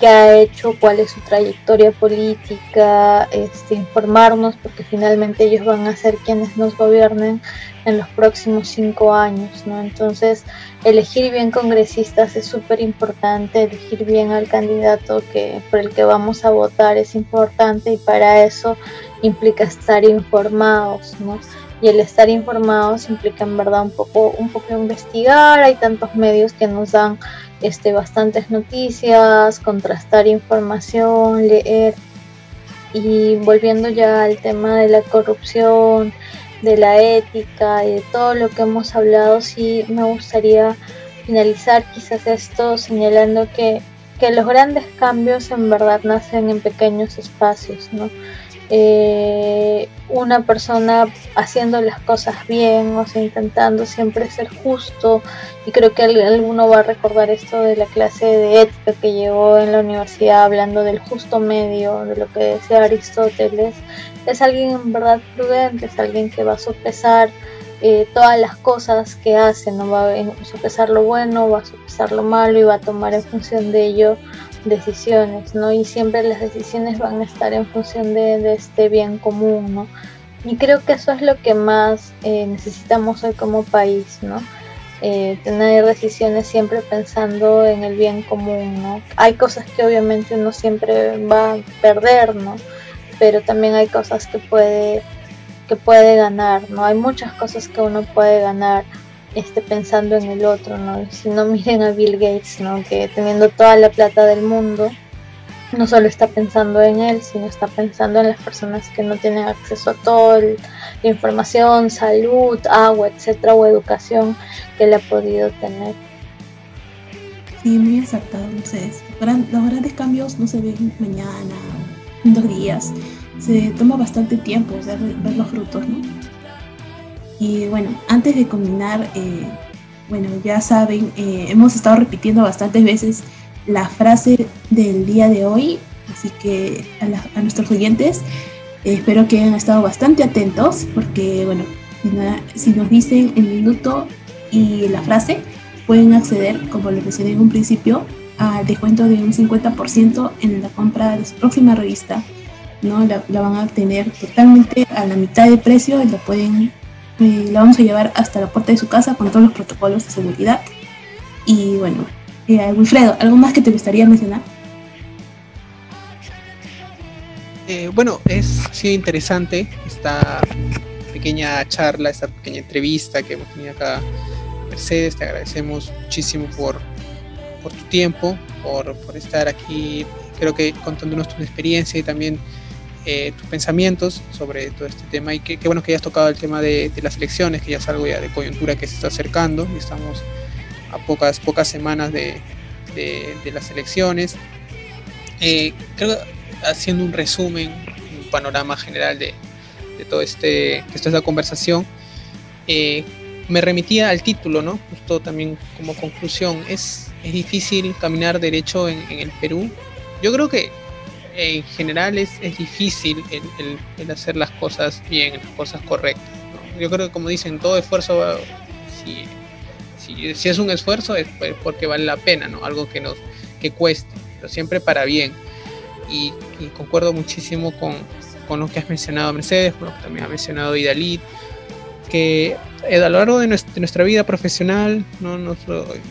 que ha hecho, cuál es su trayectoria política, este, informarnos, porque finalmente ellos van a ser quienes nos gobiernen en los próximos cinco años, ¿no? Entonces, elegir bien congresistas es súper importante, elegir bien al candidato que, por el que vamos a votar es importante y para eso implica estar informados, ¿no? Y el estar informados implica en verdad un poco, un poco investigar, hay tantos medios que nos dan este, bastantes noticias, contrastar información, leer y volviendo ya al tema de la corrupción, de la ética y de todo lo que hemos hablado, sí me gustaría finalizar quizás esto señalando que, que los grandes cambios en verdad nacen en pequeños espacios, ¿no? Eh, una persona haciendo las cosas bien, o sea, intentando siempre ser justo, y creo que alguno va a recordar esto de la clase de ética que llevó en la universidad hablando del justo medio, de lo que decía Aristóteles, es alguien en verdad prudente, es alguien que va a sopesar eh, todas las cosas que hace, no va a sopesar lo bueno, va a sopesar lo malo y va a tomar en función de ello decisiones, ¿no? Y siempre las decisiones van a estar en función de, este bien común, ¿no? Y creo que eso es lo que más eh, necesitamos hoy como país, ¿no? Eh, tener decisiones siempre pensando en el bien común, ¿no? Hay cosas que obviamente uno siempre va a perder, ¿no? Pero también hay cosas que puede, que puede ganar, ¿no? Hay muchas cosas que uno puede ganar esté pensando en el otro, ¿no? si no miren a Bill Gates, ¿no? Que teniendo toda la plata del mundo, no solo está pensando en él, sino está pensando en las personas que no tienen acceso a toda la información, salud, agua, etcétera, o educación que él ha podido tener. Sí, muy exacto, Entonces, los grandes cambios no se ven mañana, en dos días. Se toma bastante tiempo ver, ver los frutos, ¿no? Y bueno, antes de combinar, eh, bueno, ya saben, eh, hemos estado repitiendo bastantes veces la frase del día de hoy, así que a, nuestros oyentes eh, espero que hayan estado bastante atentos porque, bueno, si, nos dicen el minuto y la frase, pueden acceder, como les mencioné en un principio, al descuento de un 50% en la compra de su próxima revista. ¿no? La, la, van a tener totalmente a la mitad de precio y la pueden la vamos a llevar hasta la puerta de su casa con todos los protocolos de seguridad. Y bueno, eh, Wilfredo, ¿algo más que te gustaría mencionar? Eh, bueno, es sido interesante esta pequeña charla, esta pequeña entrevista que hemos tenido acá. Mercedes, te agradecemos muchísimo por, por tu tiempo, por, por estar aquí, creo que contándonos tu experiencia y también eh, tus pensamientos sobre todo este tema y qué bueno que hayas tocado el tema de, las elecciones, que ya es algo ya de coyuntura que se está acercando y estamos a pocas, pocas semanas de, las elecciones. Eh, creo haciendo un resumen, un panorama general de, todo este, esta conversación, eh, me remitía al título, ¿no? Justo también como conclusión, es, es difícil caminar derecho en el Perú. Yo creo que en general es, es difícil el, hacer las cosas bien, las cosas correctas. Yo creo que como dicen, todo esfuerzo, si, si, si, es un esfuerzo es porque vale la pena, ¿no? Algo que nos que cueste, pero siempre para bien. Y, concuerdo muchísimo con, con, lo que has mencionado Mercedes, con lo que también ha mencionado Idalit. Que eh, a lo largo de nuestra, vida profesional,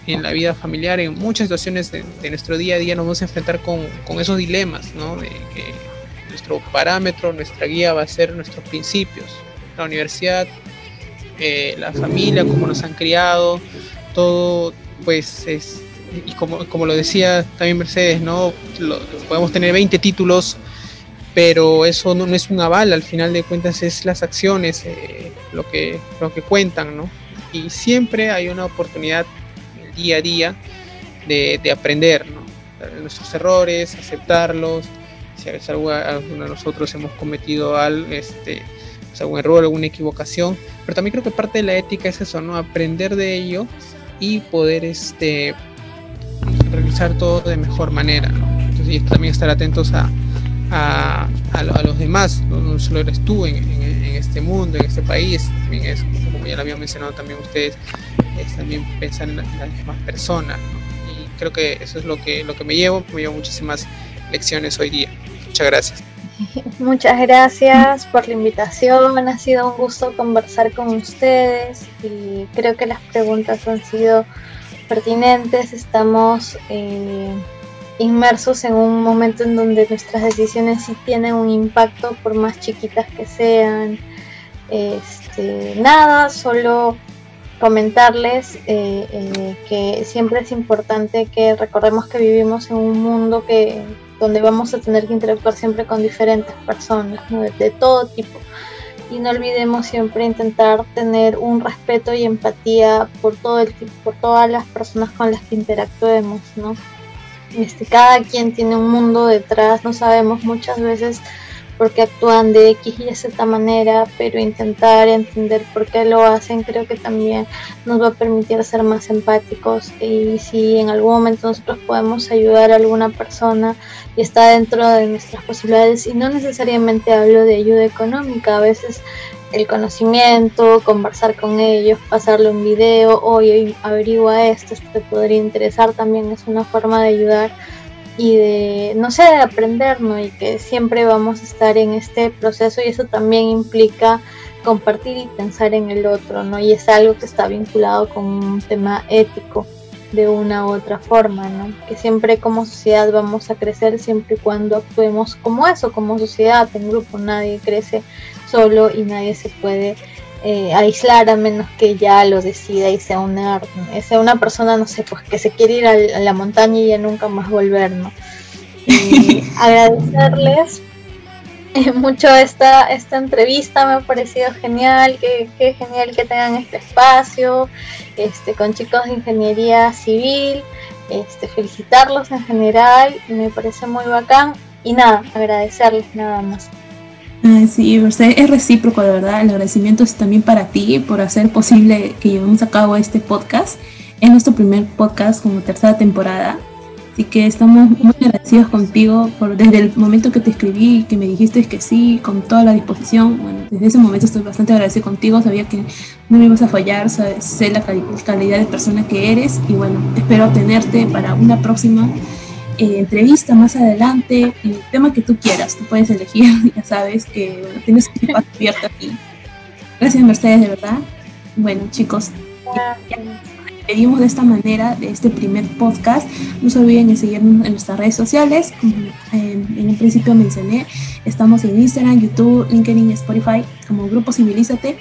en la vida familiar, en muchas situaciones de, nuestro día a día nos vamos a enfrentar con, esos dilemas, ¿no? de que nuestro parámetro, nuestra guía va a ser nuestros principios, la universidad, eh, la familia, cómo nos han criado, todo pues es, y como, como lo decía también Mercedes, ¿no? podemos tener 20 títulos, pero eso no, es un aval, al final de cuentas es las acciones eh, lo, que, lo que cuentan, ¿no? Y siempre hay una oportunidad día a día de, aprender, ¿no? nuestros errores, aceptarlos, si a veces alguno de nosotros hemos cometido algo, este, pues, algún error, alguna equivocación, pero también creo que parte de la ética es eso, ¿no? Aprender de ello y poder este, realizar todo de mejor manera, ¿no? Entonces, y también estar atentos a, a, a, los demás, no, solo eres tú en, este mundo, en este país, también es, como ya lo habían mencionado también ustedes, es también pensar en, las demás personas. Y creo que eso es lo que, lo que me llevo, me llevo muchísimas lecciones hoy día. Muchas gracias. Muchas gracias por la invitación, ha sido un gusto conversar con ustedes y creo que las preguntas han sido pertinentes, estamos... Eh, inmersos en un momento en donde nuestras decisiones sí tienen un impacto por más chiquitas que sean. Este, nada, solo comentarles eh, eh, que siempre es importante que recordemos que vivimos en un mundo que donde vamos a tener que interactuar siempre con diferentes personas de, todo tipo. Y no olvidemos siempre intentar tener un respeto y empatía por todo el por todas las personas con las que interactuemos no este, cada quien tiene un mundo detrás, no sabemos muchas veces por qué actúan de X y Z manera, pero intentar entender por qué lo hacen creo que también nos va a permitir ser más empáticos. Y si en algún momento nosotros podemos ayudar a alguna persona y está dentro de nuestras posibilidades y no necesariamente hablo de ayuda económica, a veces el conocimiento, conversar con ellos, pasarle un video, oye, averigua esto, esto te podría interesar, también es una forma de ayudar y de, no sé, de aprender, ¿no? Y que siempre vamos a estar en este proceso y eso también implica compartir y pensar en el otro, ¿no? Y es algo que está vinculado con un tema ético de una u otra forma, ¿no? Que siempre como sociedad vamos a crecer siempre y cuando actuemos como eso, como sociedad, en grupo, nadie crece solo y nadie se puede eh, aislar a menos que ya lo decida y sea una, sea una persona, no sé, pues que se quiere ir a, la montaña y ya nunca más volver, ¿no? Y agradecerles mucho esta, esta entrevista, me ha parecido genial, que, genial que tengan este espacio, este, con chicos de ingeniería civil, este, felicitarlos en general, me parece muy bacán y nada, agradecerles nada más. Sí, es recíproco, de verdad. El agradecimiento es también para ti por hacer posible que llevemos a cabo este podcast. Es nuestro primer podcast como tercera temporada. Así que estamos muy agradecidos contigo por desde el momento que te escribí que me dijiste que sí, con toda la disposición. Bueno, desde ese momento estoy bastante agradecido contigo. Sabía que no me ibas a fallar, sé la calidad de persona que eres y bueno, espero tenerte para una próxima eh, entrevista más adelante, el tema que tú quieras, tú puedes elegir, ya sabes que tienes un espacio abierto aquí. Gracias Mercedes, de verdad. Bueno chicos, pedimos de esta manera de este primer podcast. No se olviden de seguirnos en nuestras redes sociales. Como en, un principio mencioné, estamos en Instagram, YouTube, LinkedIn, Spotify como Grupo Civilízate.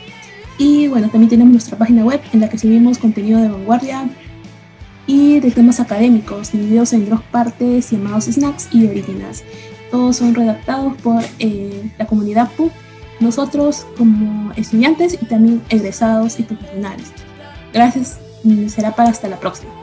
Y bueno, también tenemos nuestra página web en la que subimos contenido de vanguardia, y de temas académicos, divididos en dos partes llamados snacks y originals. Todos son redactados por eh, la comunidad PUC, nosotros como estudiantes y también egresados y profesionales. Gracias, será para hasta la próxima.